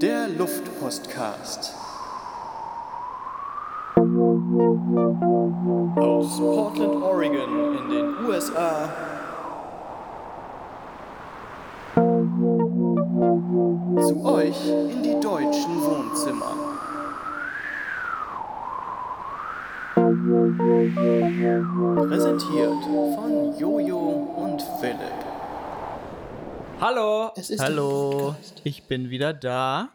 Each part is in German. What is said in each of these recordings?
Der Luftpostcast. Aus Portland, Oregon in den USA. Zu euch in die deutschen Wohnzimmer. Präsentiert von Jojo und Philipp. Hallo, Es ist der Hallo, ich bin wieder da.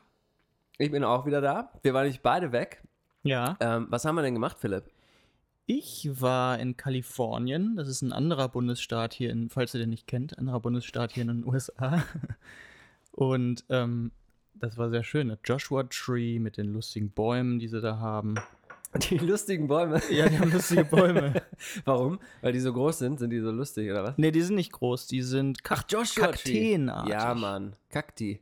ich bin auch wieder da. Wir waren nicht beide weg. Ja. Ähm, was haben wir denn gemacht, Philipp? Ich war in Kalifornien. Das ist ein anderer Bundesstaat hier, in, falls ihr den nicht kennt, anderer Bundesstaat hier in den USA. Und ähm, das war sehr schön. Der Joshua Tree mit den lustigen Bäumen, die sie da haben. Die lustigen Bäume. Ja, die haben lustige Bäume. Warum? Weil die so groß sind, sind die so lustig, oder was? nee, die sind nicht groß, die sind Kak Joshua Kakteenartig. Ja, Mann. Kakti. Wie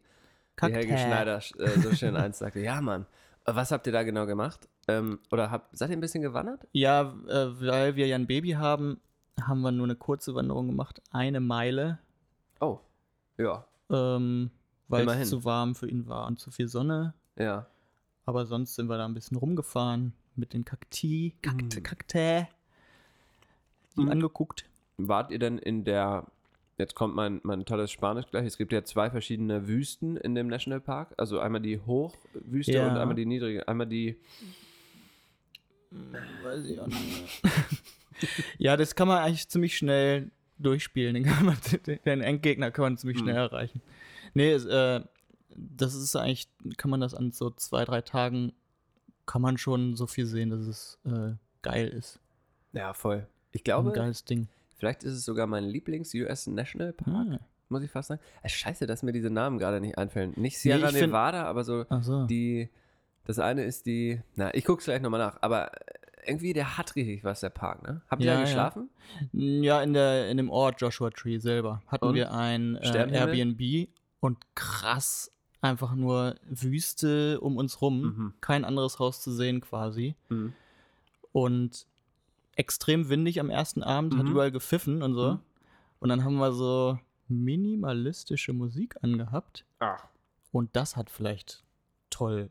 Kaktä. Helge Schneider äh, so schön eins sagte. Ja, Mann. Äh, Was habt ihr da genau gemacht? Ähm, oder habt, seid ihr ein bisschen gewandert? Ja, äh, weil wir ja ein Baby haben, haben wir nur eine kurze Wanderung gemacht. Eine Meile. Oh. Ja. Ähm, weil Immerhin. es zu warm für ihn war und zu viel Sonne. Ja. Aber sonst sind wir da ein bisschen rumgefahren mit den Kakti, Kakt, Mm. Kaktä, die Mm. angeguckt. Wart ihr denn in der. Jetzt kommt mein, mein tolles Spanisch gleich. Es gibt ja zwei verschiedene Wüsten in dem Nationalpark. Also einmal die Hochwüste Ja. und einmal die niedrige. Einmal die. Weiß ich auch nicht. ja, das kann man eigentlich ziemlich schnell durchspielen. Den, kann man, den Endgegner kann man ziemlich Hm. schnell erreichen. Nee, es, äh, das ist eigentlich, kann man das an so zwei, drei Tagen, kann man schon so viel sehen, dass es äh, geil ist. Ja, voll. Ich Ein glaube, geiles Ding. vielleicht ist es sogar mein Lieblings-US Nationalpark. Ah, muss ich fast sagen. Scheiße, dass mir diese Namen gerade nicht einfallen. Nicht Sierra find- Nevada, aber so so. die. Das eine ist die. Na, ich guck's gleich nochmal nach. Aber irgendwie, der hat richtig was, der Park, ne? Habt ihr Ja, da ja. geschlafen? Ja, in, der, in dem Ort Joshua Tree selber hatten Und? wir ein äh? Airbnb und krass einfach nur Wüste um uns rum, Mhm. kein anderes Haus zu sehen quasi Mhm. und extrem windig am ersten Abend, hat Mhm. überall gepfiffen und so. Mhm. Und dann haben wir so minimalistische Musik angehabt Ach. und das hat vielleicht toll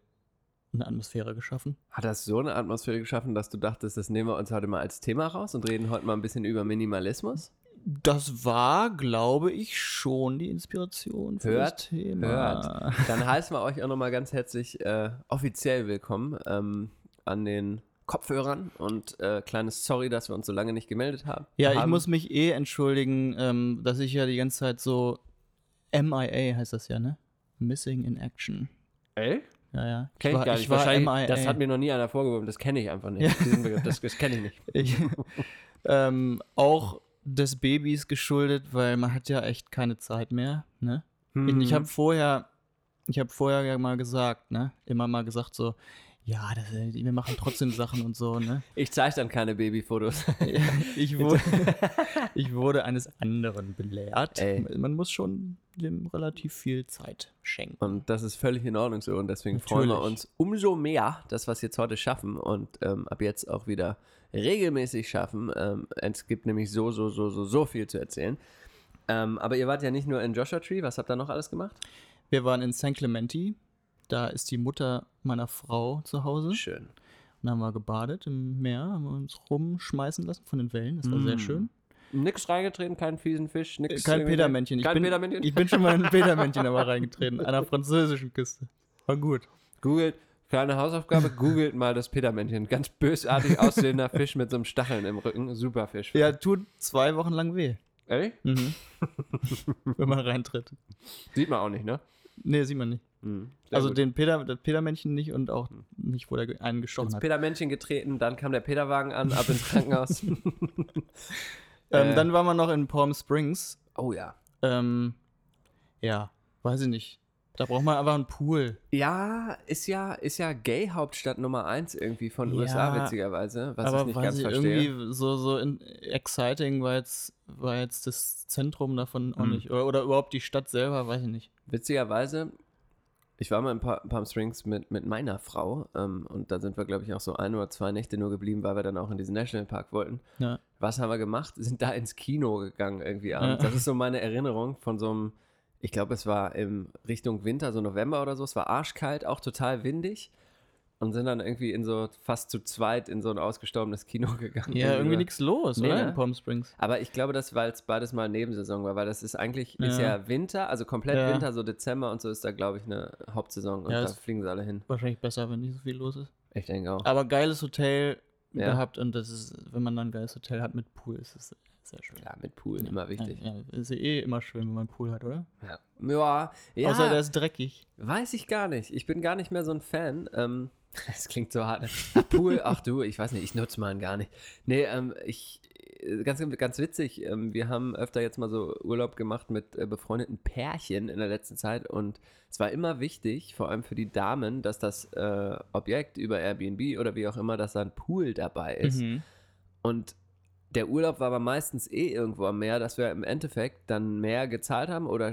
eine Atmosphäre geschaffen. Hat das so eine Atmosphäre geschaffen, dass du dachtest, das nehmen wir uns heute mal als Thema raus und reden heute mal ein bisschen über Minimalismus? Das war, glaube ich, schon die Inspiration für Hört, das Thema. Hört. Dann heißen wir euch auch nochmal ganz herzlich äh, offiziell willkommen ähm, an den Kopfhörern und äh, kleines Sorry, dass wir uns so lange nicht gemeldet haben. Ja, ich haben. muss mich eh entschuldigen, ähm, dass ich ja die ganze Zeit so MIA heißt das ja, ne? Missing in Action. Ey? Ja, ja. Kenn ich, war, gar nicht. ich war Wahrscheinlich- MIA. Das hat mir noch nie einer vorgeworfen. Das kenne ich einfach nicht. Ja. Begriff, das das kenne ich nicht. ich, ähm, auch des Babys geschuldet, weil man hat ja echt keine Zeit mehr, ne? Mhm. Ich habe vorher, ich habe vorher ja mal gesagt, ne? Immer mal gesagt so, ja, das, wir machen trotzdem Sachen und so, ne? Ich zeige dann keine Babyfotos. ich, wurde, ich wurde eines anderen belehrt. Ey. Man muss schon dem relativ viel Zeit schenken. Und das ist völlig in Ordnung so. Und deswegen freuen wir Natürlich. uns umso mehr, dass wir es jetzt heute schaffen und ähm, ab jetzt auch wieder regelmäßig schaffen. Ähm, es gibt nämlich so, so, so, so, so viel zu erzählen. Ähm, aber ihr wart ja nicht nur in Joshua Tree. Was habt ihr noch alles gemacht? Wir waren in St. Clementi. Da ist die Mutter meiner Frau zu Hause. Schön. Und dann haben wir gebadet im Meer, haben wir uns rumschmeißen lassen von den Wellen. Das war sehr Mm. schön. Nix reingetreten, keinen fiesen Fisch, Äh, nix. Kein irgendwie- Petermännchen. Ich Kein bin, Petermännchen? Ich bin schon mal in ein Petermännchen aber reingetreten, an einer französischen Küste. War gut. Googelt, kleine Hausaufgabe, googelt mal das Petermännchen. Ganz bösartig aussehender Fisch mit so einem Stacheln im Rücken. Super Fisch. Ja, tut zwei Wochen lang weh, Ehrlich? mhm. wenn man reintritt. Sieht man auch nicht, ne? Nee, sieht man nicht. Mhm. Also gut. den Peter, das Petermännchen nicht und auch nicht, wo der einen gestochen ins hat. Petermännchen getreten, dann kam der Peterwagen an, ab ins Krankenhaus. Ähm, Äh. Dann waren wir noch in Palm Springs. oh ja. Ähm, ja, weiß ich nicht. Da braucht man einfach einen Pool. Ja, ist ja, ist ja Gay-Hauptstadt Nummer 1 irgendwie von Ja, USA, witzigerweise, was aber ich nicht weiß ganz ich, verstehe. irgendwie so, so in, exciting war jetzt, war jetzt das Zentrum davon auch Hm. nicht. Oder, oder überhaupt die Stadt selber, weiß ich nicht. Witzigerweise Ich war mal in Pa- Palm Springs mit, mit meiner Frau ähm, und da sind wir, glaube ich, auch so ein oder zwei Nächte nur geblieben, weil wir dann auch in diesen Nationalpark wollten. Ja. Was haben wir gemacht? Sind da ins Kino gegangen irgendwie abends. Das ist so meine Erinnerung von so einem, ich glaube, es war im Richtung Winter, so November oder so. Es war arschkalt, auch total windig. Und sind dann irgendwie in so fast zu zweit in so ein ausgestorbenes Kino gegangen. Ja, irgendwie nichts los, Nee, oder? ne? In Palm Springs. Aber ich glaube, das, weil es beides mal Nebensaison war, weil das ist eigentlich, ist Ja. ja Winter, also komplett Ja. Winter, so Dezember und so ist da, glaube ich, eine Hauptsaison und Ja, da fliegen sie alle hin. Wahrscheinlich besser, wenn nicht so viel los ist. Ich denke auch. Aber geiles Hotel Ja. gehabt und das ist, wenn man dann ein geiles Hotel hat mit Pool, ist es sehr schön. Ja, mit Pool, immer wichtig. Ja, ja, ist ja eh immer schön, wenn man einen Pool hat, oder? Ja, ja, ja Außer der ist dreckig. weiß ich gar nicht. Ich bin gar nicht mehr so ein Fan. Ähm, das klingt so hart. Ach, Pool, ach du, ich weiß nicht, ich nutze meinen gar nicht. Nee, ähm, ich, äh, ganz, ganz witzig, ähm, wir haben öfter jetzt mal so Urlaub gemacht mit äh, befreundeten Pärchen in der letzten Zeit und es war immer wichtig, vor allem für die Damen, dass das äh, Objekt über Airbnb oder wie auch immer, dass da ein Pool dabei ist. Mhm. Und der Urlaub war aber meistens eh irgendwo am Meer, dass wir im Endeffekt dann mehr gezahlt haben oder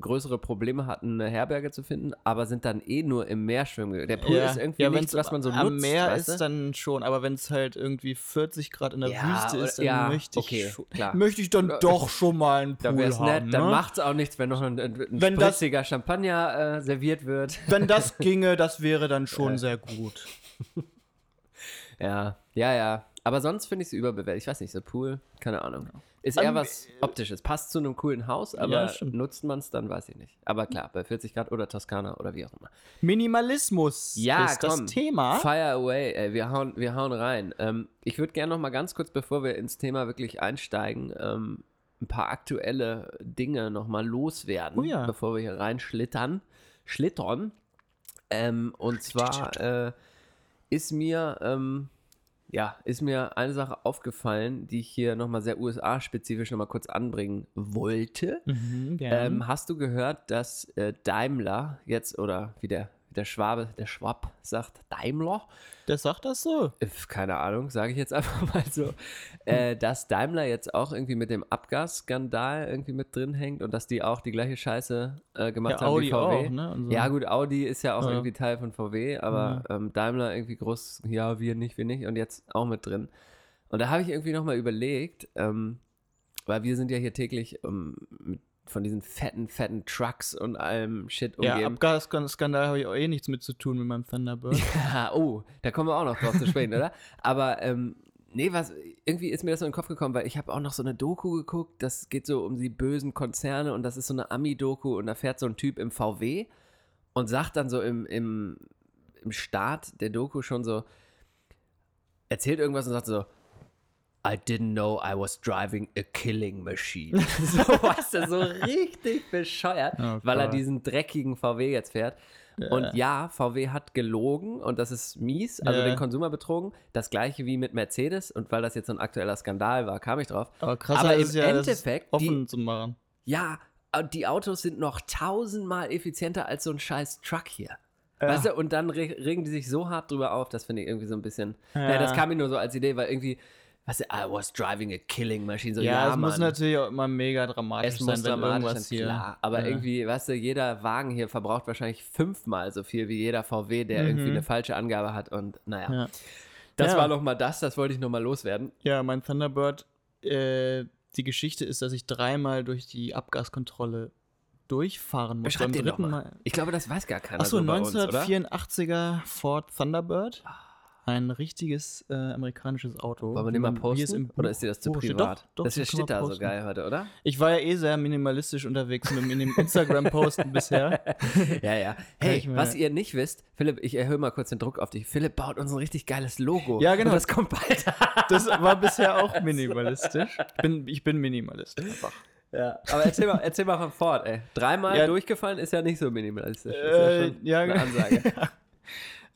größere Probleme hatten, eine Herberge zu finden, aber sind dann eh nur im Meer schwimmen. gegangen. Der Pool ist irgendwie wenn's nichts, was man so am nutzt. Meer weißt ist du? dann schon, aber wenn es halt irgendwie 40 Grad in der Ja, Wüste ist, dann ja, möchte ich okay, klar. möchte ich dann Ja. doch schon mal einen Pool da wäre es haben. nett, dann ne? macht es auch nichts, wenn noch ein, ein, Wenn das- spritziger Champagner äh, serviert wird. Wenn das ginge, das wäre dann schon sehr gut. Ja, ja, ja. Aber sonst finde ich es überbewertet. Ich weiß nicht, so Pool, keine Ahnung. Ist eher Ähm, was Optisches. Passt zu einem coolen Haus, aber Ja, nutzt man es dann, weiß ich nicht. Aber klar, bei 40 Grad oder Toskana oder wie auch immer. Minimalismus Ja, ist komm. das Thema. Fire away, ey, wir hauen, wir hauen rein. Ähm, ich würde gerne noch mal ganz kurz, bevor wir ins Thema wirklich einsteigen, ähm, ein paar aktuelle Dinge noch mal loswerden, Oh ja. bevor wir hier reinschlittern. Schlittern. Ähm, und zwar äh, ist mir, ähm, ja, ist mir eine Sache aufgefallen, die ich hier noch mal sehr USA-spezifisch noch mal kurz anbringen wollte. Mhm. Ähm, hast du gehört, dass äh, Daimler jetzt, oder wie der, der Schwabe, der Schwab sagt, Daimler? der sagt das so. Äh, keine Ahnung, sage ich jetzt einfach mal so, äh, dass Daimler jetzt auch irgendwie mit dem Abgasskandal irgendwie mit drin hängt und dass die auch die gleiche Scheiße äh, gemacht Ja, haben Audi wie VW. auch, ne? So. Ja gut, Audi ist ja auch Ja. irgendwie Teil von VW, aber ähm, Daimler irgendwie groß, ja, wir nicht, wir nicht und jetzt auch mit drin. Und da habe ich irgendwie nochmal überlegt, ähm, weil wir sind ja hier täglich ähm, mit, von diesen fetten, fetten Trucks und allem Shit Ja, umgeben. Abgasskandal habe ich auch eh nichts mit zu tun mit meinem Thunderbird. Ja, oh, da kommen wir auch noch drauf zu sprechen, oder? Aber ähm, nee, was irgendwie ist mir das so in den Kopf gekommen, weil ich habe auch noch so eine Doku geguckt, das geht so um die bösen Konzerne und das ist so eine Ami-Doku und da fährt so ein Typ im VW und sagt dann so im, im, im Start der Doku schon so, erzählt irgendwas und sagt so, I didn't know I was driving a killing machine. so was, so richtig bescheuert, Oh weil er diesen dreckigen VW jetzt fährt. Und ja, VW hat gelogen und das ist mies, also Ja. den Konsumer betrogen. Das gleiche wie mit Mercedes und weil das jetzt so ein aktueller Skandal war, kam ich drauf. Aber krasser Aber ist im ja, Endeffekt, offen die, zu machen. ja, und die Autos sind noch tausendmal effizienter als so ein scheiß Truck hier. Weißt du, und dann re regen die sich so hart drüber auf, das finde ich irgendwie so ein bisschen. Ja. Ja. das kam mir nur so als Idee, weil irgendwie, weißt du, I was driving a killing machine. So, Ja, ja, es muss Mann. natürlich auch immer mega dramatisch Es sein, muss wenn dramatisch irgendwas sein, hier. klar. Aber ja. irgendwie, weißt du, jeder Wagen hier verbraucht wahrscheinlich fünfmal so viel wie jeder VW, der irgendwie eine falsche Angabe hat. Und naja, Mhm. Ja. das Ja. war noch mal das, das wollte ich noch mal loswerden. Ja, mein Thunderbird, äh, die Geschichte ist, dass ich dreimal durch die Abgaskontrolle durchfahren musste. Beschreib Beim dritten mal. Mal. Ich glaube, das weiß gar keiner Achso, so bei uns, oder? 1984er Ford Thunderbird. Ein richtiges äh, amerikanisches Auto. Wollen wir den mal posten? im Oder ist dir das zu steht. privat? Doch, doch, das hier steht da so posten. geil heute, oder? Ich war ja eh sehr minimalistisch unterwegs mit dem Instagram-Posten bisher. Ja, ja. Hey, was ihr nicht wisst, Philipp, ich erhöhe mal kurz den Druck auf dich. Philipp baut uns ein richtig geiles Logo. Ja, genau. Und das kommt bald. Das war bisher auch minimalistisch. Ich bin, ich bin Minimalist einfach. ja. Aber erzähl mal, erzähl mal von Ford, ey. Dreimal Ja. durchgefallen ist ja nicht so minimalistisch. Das ist Äh, schon ja, eine genau. Ansage.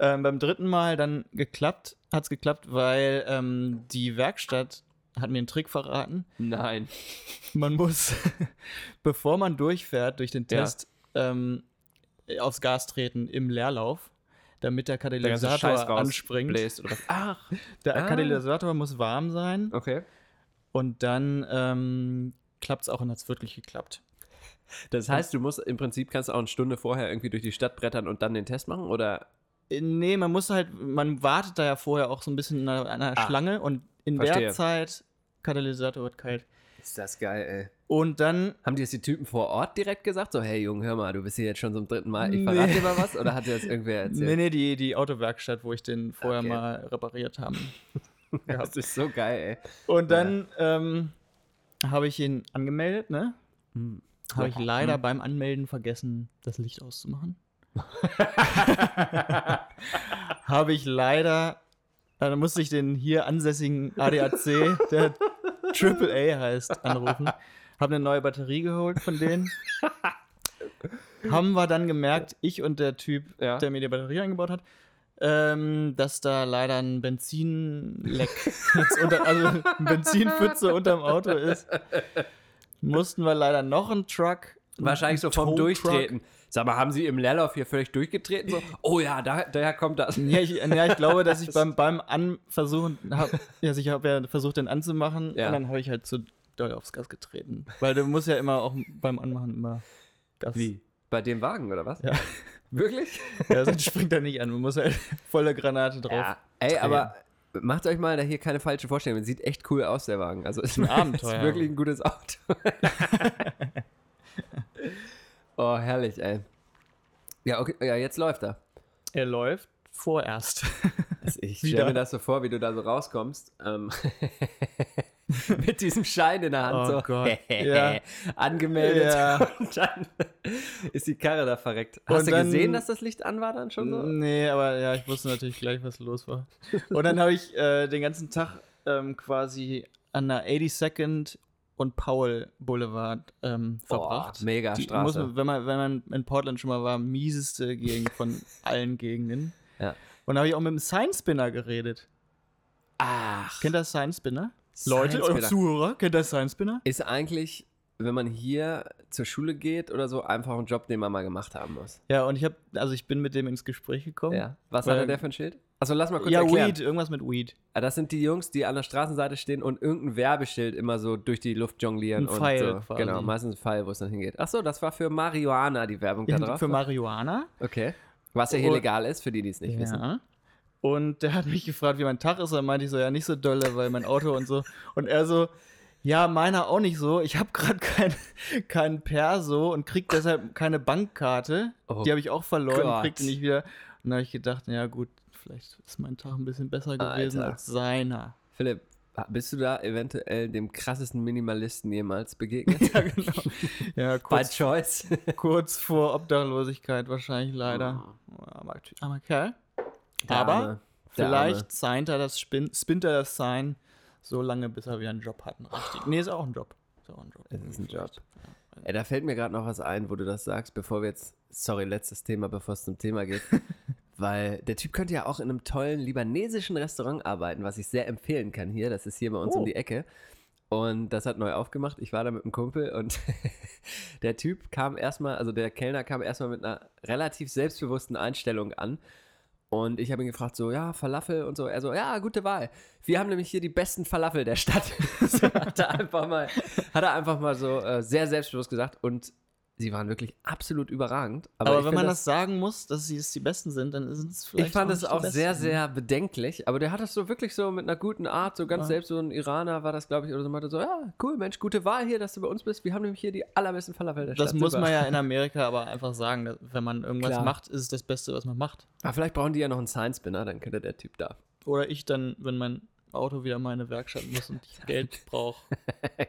Ähm, beim dritten Mal dann geklappt, hat es geklappt, weil ähm, die Werkstatt hat mir einen Trick verraten. Nein. Man muss, bevor man durchfährt durch den Ja. Test, ähm, aufs Gas treten im Leerlauf, damit der Der Katalysator raus anspringt. Ach, Der Ah. Katalysator muss warm sein okay. und dann ähm, klappt es auch und hat es wirklich geklappt. Das heißt, du musst im Prinzip kannst du auch eine Stunde vorher irgendwie durch die Stadt brettern und dann den Test machen? Oder Nee, man muss halt, man wartet da ja vorher auch so ein bisschen in einer, einer Ah, Schlange und in verstehe. der Zeit, Katalysator wird kalt. ist das geil, ey. Und dann, Haben die das die Typen vor Ort direkt gesagt? So, hey Junge, hör mal, du bist hier jetzt schon zum dritten Mal, ich Nee. verrate dir mal was? Oder hat dir das irgendwer erzählt? nee, nee, die, die Autowerkstatt, wo ich den vorher Okay. mal repariert habe. Das ist so geil, ey. Und dann ähm, habe ich ihn angemeldet, ne? Hm. Habe ich Ja. leider beim Anmelden vergessen, das Licht auszumachen. habe ich leider, dann musste ich den hier ansässigen ADAC, der AAA heißt, anrufen. Habe eine neue Batterie geholt von denen. Haben wir dann gemerkt, ich und der Typ, Ja. der mir die Batterie eingebaut hat, ähm, dass da leider ein Benzinleck, unter, also ein Benzinpfütze unterm Auto ist. Mussten wir leider noch einen Truck. Wahrscheinlich so einen vom Tow-Truck- Durchtreten. Sag mal, haben sie im Leerlauf hier völlig durchgetreten? So, oh ja, da, daher kommt das. Ja ich, ja, ich glaube, dass ich beim, beim Anversuchen, hab, ja, ich habe ja versucht, den anzumachen Ja. und dann habe ich halt zu doll aufs Gas getreten. Weil du musst ja immer auch beim Anmachen immer Gas. Wie? Bei dem Wagen, oder was? Ja. Wirklich? Ja, sonst springt er nicht an. Man muss halt volle Granate drauf. Ja. Ey, aber macht euch mal da hier keine falsche Vorstellung. Sieht echt cool aus, der Wagen. Also ist Ein Abenteuer. Ist wirklich ein gutes Auto. Oh, herrlich, ey. Ja, okay, ja, jetzt läuft er. Er läuft vorerst. Ich Wieder. stelle mir das so vor, wie du da so rauskommst. Ähm, mit diesem Schein in der Hand. Oh so Gott, ja. Angemeldet. Ja. Und dann ist die Karre da verreckt. Hast Und du dann- gesehen, dass das Licht an war dann schon so? Nee, aber ja, ich wusste natürlich gleich, was los war. Und dann habe ich äh, den ganzen Tag ähm, quasi an der 82nd und Powell Boulevard ähm, verbracht. Boah, mega Die Straße. Man, wenn, man, wenn man in Portland schon mal war, mieseste Gegend von allen Gegenden. Ja. Und da habe ich auch mit dem Sign Spinner geredet. Ach, Kennt ihr Sign Spinner? Leute, eure. Zuhörer, kennt ihr Sign Spinner? ist eigentlich, wenn man hier zur Schule geht oder so, einfach ein Job, den man mal gemacht haben muss. Ja, und ich habe, also ich bin mit dem ins Gespräch gekommen. Ja. Was Weil- hat der für ein Schild? Achso, lass mal kurz ja erklären. Weed, irgendwas mit Weed. Ah, Das sind die Jungs, die an der Straßenseite stehen und irgendein Werbeschild immer so durch die Luft jonglieren. Ein und Pfeil so. quasi. Genau, meistens ein Pfeil, wo es dann hingeht. Achso, das war für Marihuana die Werbung da drauf. Für Marihuana. okay. Was ja hier Und- legal ist, für die, die es nicht wissen. Ja. Und der hat mich gefragt, wie mein Tag ist. Und dann meinte ich so, ja, nicht so dolle, weil mein Auto und so. Und er so, ja, meiner auch nicht so. Ich habe gerade kein, kein Perso und krieg deshalb keine Bankkarte. Oh die habe ich auch verloren, Gott. krieg die nicht wieder. Und dann habe ich gedacht, ja gut, vielleicht ist mein Tag ein bisschen besser gewesen Alter. als seiner. Philipp, bist du da eventuell dem krassesten Minimalisten jemals begegnet? Ja, genau. Ja, By kurz, choice. kurz vor Obdachlosigkeit wahrscheinlich leider. Aber, aber Kerl. Der Aber Arme. Der Vielleicht signed er das, spin, spinnt er das Sign so lange, bis er wieder einen Job hat. einen Richtig. Nee, ist auch ein Job. Ist auch ein Job. Es ist ein Job. Ey, da fällt mir gerade noch was ein, wo du das sagst, bevor wir jetzt, sorry, letztes Thema, bevor es zum Thema geht. Weil der Typ könnte ja auch in einem tollen libanesischen Restaurant arbeiten, was ich sehr empfehlen kann hier. Das ist hier bei uns Oh. um die Ecke. Und das hat neu aufgemacht. Ich war da mit einem Kumpel und der Typ kam erstmal, also der Kellner kam erstmal mit einer relativ selbstbewussten Einstellung an. Und ich habe ihn gefragt, so, ja, Falafel und so. Er so, ja, gute Wahl. Wir haben nämlich hier die besten Falafel der Stadt. so hat er einfach mal, hat er einfach mal so äh, sehr selbstbewusst gesagt. Und sie waren wirklich absolut überragend. Aber, ich wenn man das, sagen muss, dass sie es die Besten sind, dann sind es vielleicht ich fand auch es die auch sehr, sehr bedenklich, aber der hat das so wirklich so mit einer guten Art, so ganz Ja. selbst, so ein Iraner war das, glaube ich, oder so, meinte so, ja, cool, Mensch, gute Wahl hier, dass du bei uns bist. Wir haben nämlich hier die allerbesten Falafel der Das Stadt. muss Super. man ja in Amerika aber einfach sagen, dass, wenn man irgendwas Klar. macht, ist es das Beste, was man macht. Aber vielleicht brauchen die ja noch einen Science-Spinner, dann könnte der Typ da. Oder ich dann, wenn mein Auto wieder in meine Werkstatt muss und ich Geld brauche,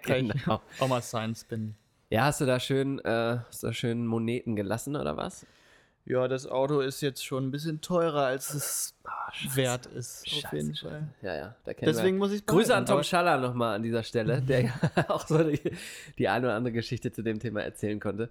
kann ich Genau. auch mal Sign spinnen. Ja, hast du da schön, äh, hast du da schön Moneten gelassen, oder was? Ja, das Auto ist jetzt schon ein bisschen teurer, als es wert ist. auf Scheiße, jeden scheiße. Fall. Ja, ja, da Deswegen wir. muss ich Grüße an Tom Schaller nochmal an dieser Stelle, der ja auch so die, die eine oder andere Geschichte zu dem Thema erzählen konnte.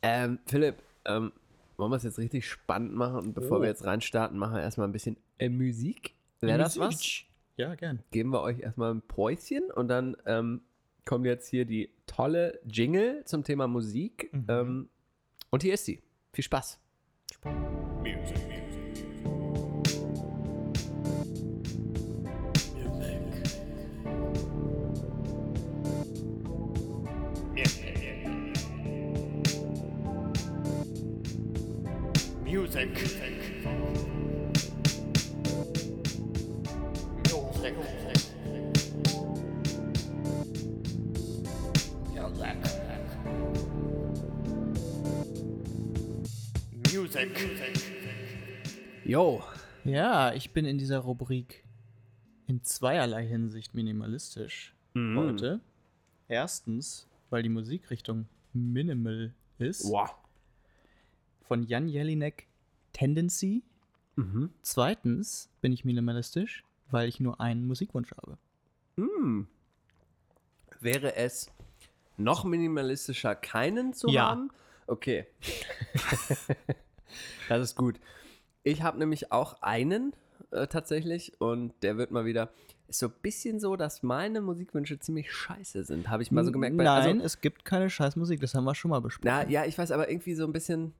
Ähm, Philipp, ähm, wollen wir es jetzt richtig spannend machen und bevor Oh. wir jetzt reinstarten, machen wir erstmal ein bisschen äh, Musik. Wäre das was? Ja, gern. Geben wir euch erstmal ein Päuschen und dann ähm, kommt jetzt hier die tolle Jingle zum Thema Musik. Mhm. Ähm, und hier ist sie. Viel Spaß. Music. Music. Yo. Ja, ich bin in dieser Rubrik in zweierlei Hinsicht minimalistisch Mhm. heute. Erstens, weil die Musikrichtung Minimal ist. Wow. Von Jan Jelinek Tendency. Mhm. Zweitens bin ich minimalistisch, weil ich nur einen Musikwunsch habe. Hm. Wäre es noch minimalistischer, keinen zu Ja. haben? Okay. das ist gut. Ich habe nämlich auch einen äh, tatsächlich und der wird mal wieder. Ist so ein bisschen so, dass meine Musikwünsche ziemlich scheiße sind. Habe ich mal so gemerkt. Nein, also, es gibt keine Scheißmusik, das haben wir schon mal besprochen. na, ja, ich weiß, aber irgendwie so ein bisschen.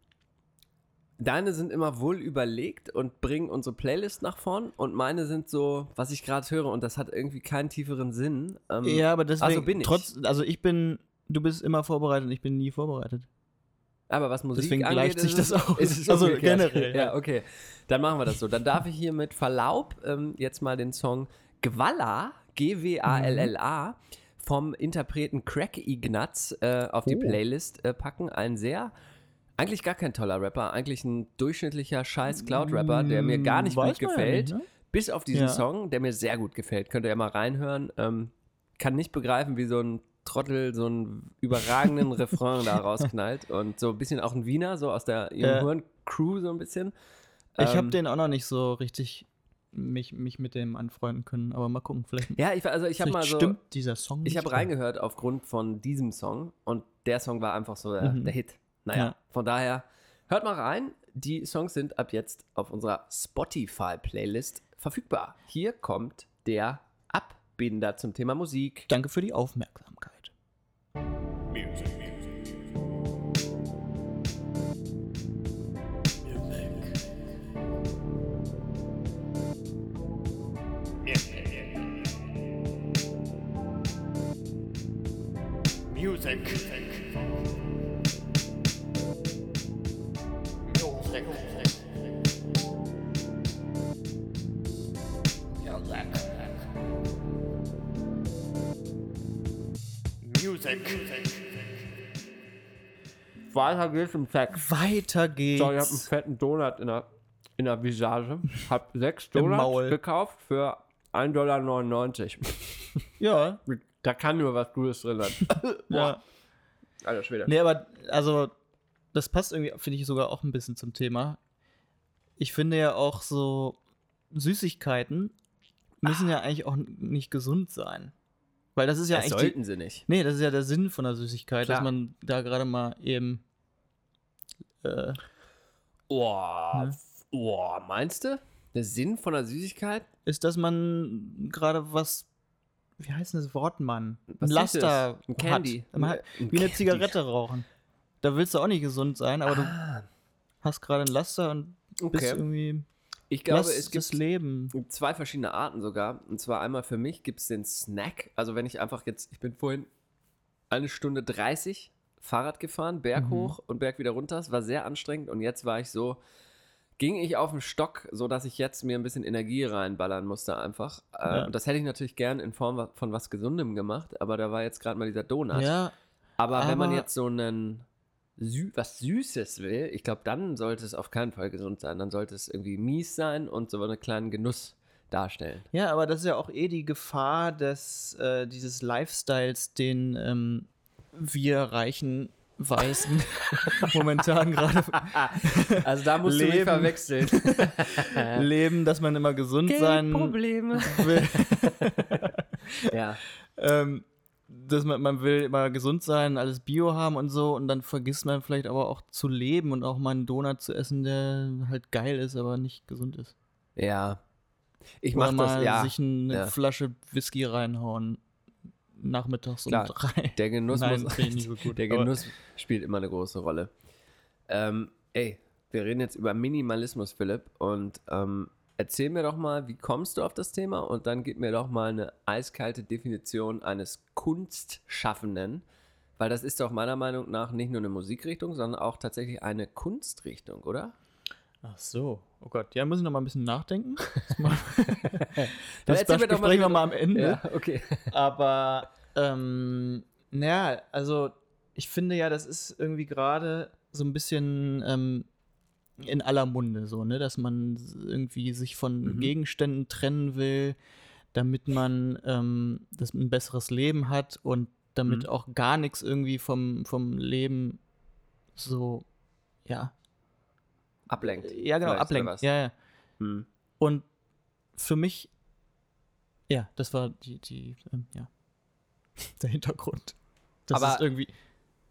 Deine sind immer wohl überlegt und bringen unsere Playlist nach vorn und meine sind so, was ich gerade höre und das hat irgendwie keinen tieferen Sinn. Ähm, ja, aber deswegen, also bin ich. trotz, also ich bin, du bist immer vorbereitet und ich bin nie vorbereitet. Aber was Musik Deswegen angeht, gleicht sich das es Also umgekehrt. generell, Ja, okay. Dann machen wir das so. Dann darf ich hier mit Verlaub ähm, jetzt mal den Song Gwalla, G-W-A-L-L-A, vom Interpreten Crack Ignatz äh, auf die Oh. Playlist äh, packen. Ein sehr, eigentlich gar kein toller Rapper, eigentlich ein durchschnittlicher scheiß Cloud-Rapper, der mir gar nicht Mm, Weiß gut man ja gefällt. nicht, ne? Bis auf diesen Ja. Song, der mir sehr gut gefällt. Könnt ihr ja mal reinhören. Ähm, kann nicht begreifen, wie so ein Trottel so einen überragenden Refrain da rausknallt. Und so ein bisschen auch ein Wiener, so aus der Ja. Jungen Crew so ein bisschen. Ich habe Ähm, den auch noch nicht so richtig mich, mich mit dem anfreunden können, aber mal gucken, vielleicht, Ja, ich, also ich habe mal so. stimmt dieser Song Ich habe reingehört aufgrund von diesem Song und der Song war einfach so der, Mhm. der Hit. Naja, Ja. von daher hört mal rein. Die Songs sind ab jetzt auf unserer Spotify-Playlist verfügbar. Hier kommt der Abbinder zum Thema Musik. Danke für die Aufmerksamkeit. Music. Music. Weiter geht's im Text. Weiter geht's. So, ich habe einen fetten Donut in der, in der Visage. Hab sechs Donuts Maul. gekauft für 1,99 Dollar. ja, Da kann nur was Gutes drin sein. ja. Alter Schwede. Nee, aber also das passt irgendwie, finde ich, sogar auch ein bisschen zum Thema. Ich finde ja auch so Süßigkeiten müssen ja eigentlich auch nicht gesund sein. Weil das ist ja das eigentlich. sollten Die, sie nicht. nee, das ist ja der Sinn von der Süßigkeit, Klar. dass man da gerade mal eben. Äh, Oh, Ne? oh, meinst du? Der Sinn von der Süßigkeit? ist, dass man gerade was. Wie heißt denn das Wort, Mann? Was ein Laster. Ein Candy. Hat. Hat Ein wie eine Candy. Zigarette rauchen. Da willst du auch nicht gesund sein, aber du Ah, hast gerade ein Laster und bist okay. irgendwie. Ich glaube, lass es gibt Leben. zwei verschiedene Arten sogar. Und zwar einmal für mich gibt es den Snack. Also wenn ich einfach jetzt, ich bin vorhin eine Stunde 30 Fahrrad gefahren, Berg Mhm. hoch und Berg wieder runter. Es war sehr anstrengend und jetzt war ich so, ging ich auf den Stock, so dass ich jetzt mir ein bisschen Energie reinballern musste einfach. Äh, Ja. Und das hätte ich natürlich gern in Form von was Gesundem gemacht, aber da war jetzt gerade mal dieser Donut. Ja, Aber, wenn man Aber- jetzt so einen Sü was Süßes will, ich glaube, dann sollte es auf keinen Fall gesund sein. Dann sollte es irgendwie mies sein und so einen kleinen Genuss darstellen. Ja, aber das ist ja auch eh die Gefahr des, äh, dieses Lifestyles, den ähm, wir reichen Weißen momentan gerade Also da musst du mich Leben. verwechseln. leben, dass man immer gesund sein Probleme. will. Ja. ähm, dass man, man will immer gesund sein, alles Bio haben und so und dann vergisst man vielleicht aber auch zu leben und auch mal einen Donut zu essen, der halt geil ist, aber nicht gesund ist. Ja. Ich Oder mach mal das, ja. sich eine ja. Flasche Whisky reinhauen. Nachmittags Klar, um drei. Der Genuss, Nein, muss, so gut, der Genuss spielt immer eine große Rolle. Ähm, ey, wir reden jetzt über Minimalismus, Philipp, und ähm, erzähl mir doch mal, wie kommst du auf das Thema? Und dann gib mir doch mal eine eiskalte Definition eines Kunstschaffenden, weil das ist doch meiner Meinung nach nicht nur eine Musikrichtung, sondern auch tatsächlich eine Kunstrichtung, oder? Ach so. Oh Gott. Ja, muss ich noch mal ein bisschen nachdenken. Das, das besprechen wir wie mal am Ende. Ja, okay. Aber, ähm, naja, also ich finde ja, das ist irgendwie gerade so ein bisschen ähm, in aller Munde so, ne, dass man irgendwie sich von Mhm. Gegenständen trennen will, damit man ähm, das ein besseres Leben hat und damit Mhm. auch gar nichts irgendwie vom, vom Leben so, ja, Ablenkt. ja genau, ablenkt. was? Ja, ja. Hm. Und für mich, ja, das war die, die, ähm, ja, der Hintergrund. Das Aber- ist irgendwie,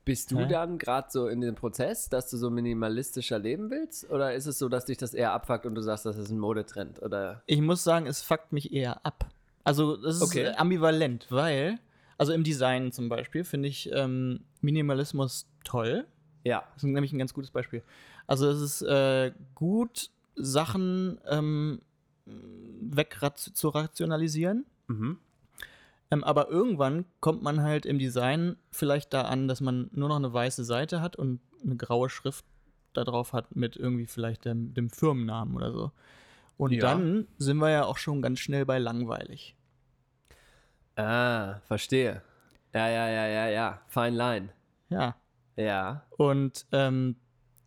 Bist du Hä? dann gerade so in dem Prozess, dass du so minimalistischer leben willst? Oder ist es so, dass dich das eher abfuckt und du sagst, das ist ein Modetrend? Oder ich muss sagen, es fuckt mich eher ab. Also, das ist Okay. ambivalent, weil, also im Design zum Beispiel, finde ich ähm, Minimalismus toll. ja. Das ist nämlich ein ganz gutes Beispiel. Also, es ist äh, gut, Sachen ähm, weg zu rationalisieren. Mhm. Ähm, aber irgendwann kommt man halt im Design vielleicht da an, dass man nur noch eine weiße Seite hat und eine graue Schrift da drauf hat mit irgendwie vielleicht dem, dem Firmennamen oder so. Und Ja. dann sind wir ja auch schon ganz schnell bei langweilig. Ah, verstehe. Ja, ja, ja, ja, ja. Fine line. Ja. Ja. Und ähm,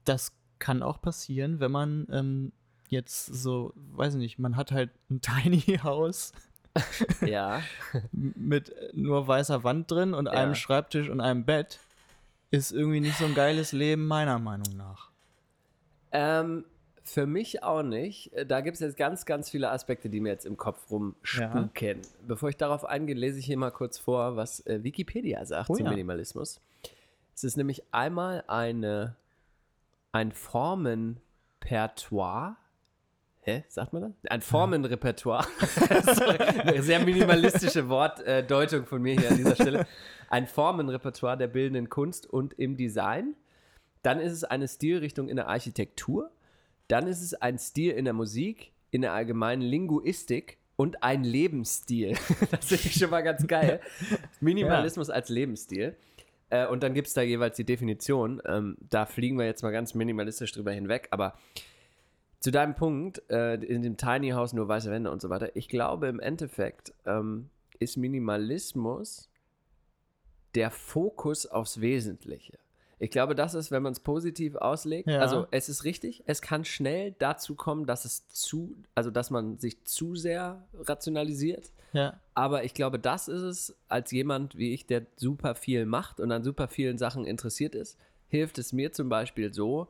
das kann auch passieren, wenn man ähm, jetzt so, weiß ich nicht, man hat halt ein Tiny House Ja. mit nur weißer Wand drin und Ja. einem Schreibtisch und einem Bett. Ist irgendwie nicht so ein geiles Leben, meiner Meinung nach. Ähm, für mich auch nicht. Äh, Da gibt es jetzt ganz, ganz viele Aspekte, die mir jetzt im Kopf rumspuken. Bevor ich darauf eingehe, lese ich hier mal kurz vor, was äh, Wikipedia sagt Oh zum ja. Minimalismus. Es ist nämlich einmal eine, ein Formenpertoire. Hä? Sagt man das? Ein Formenrepertoire. Sorry, eine sehr minimalistische Wortdeutung von mir hier an dieser Stelle. Ein Formenrepertoire der bildenden Kunst und im Design. Dann ist es eine Stilrichtung in der Architektur. Dann ist es ein Stil in der Musik, in der allgemeinen Linguistik und ein Lebensstil. das finde ich schon mal ganz geil. Minimalismus als Lebensstil. Äh, und dann gibt es da jeweils die Definition. Ähm, da fliegen wir jetzt mal ganz minimalistisch drüber hinweg. Aber zu deinem Punkt, äh, in dem Tiny House nur weiße Wände und so weiter, ich glaube im Endeffekt ähm, ist Minimalismus der Fokus aufs Wesentliche. Ich glaube, das ist, wenn man es positiv auslegt, Ja. also es ist richtig, es kann schnell dazu kommen, dass es zu, also dass man sich zu sehr rationalisiert. Ja. Aber ich glaube, das ist es, als jemand wie ich, der super viel macht und an super vielen Sachen interessiert ist, hilft es mir zum Beispiel so,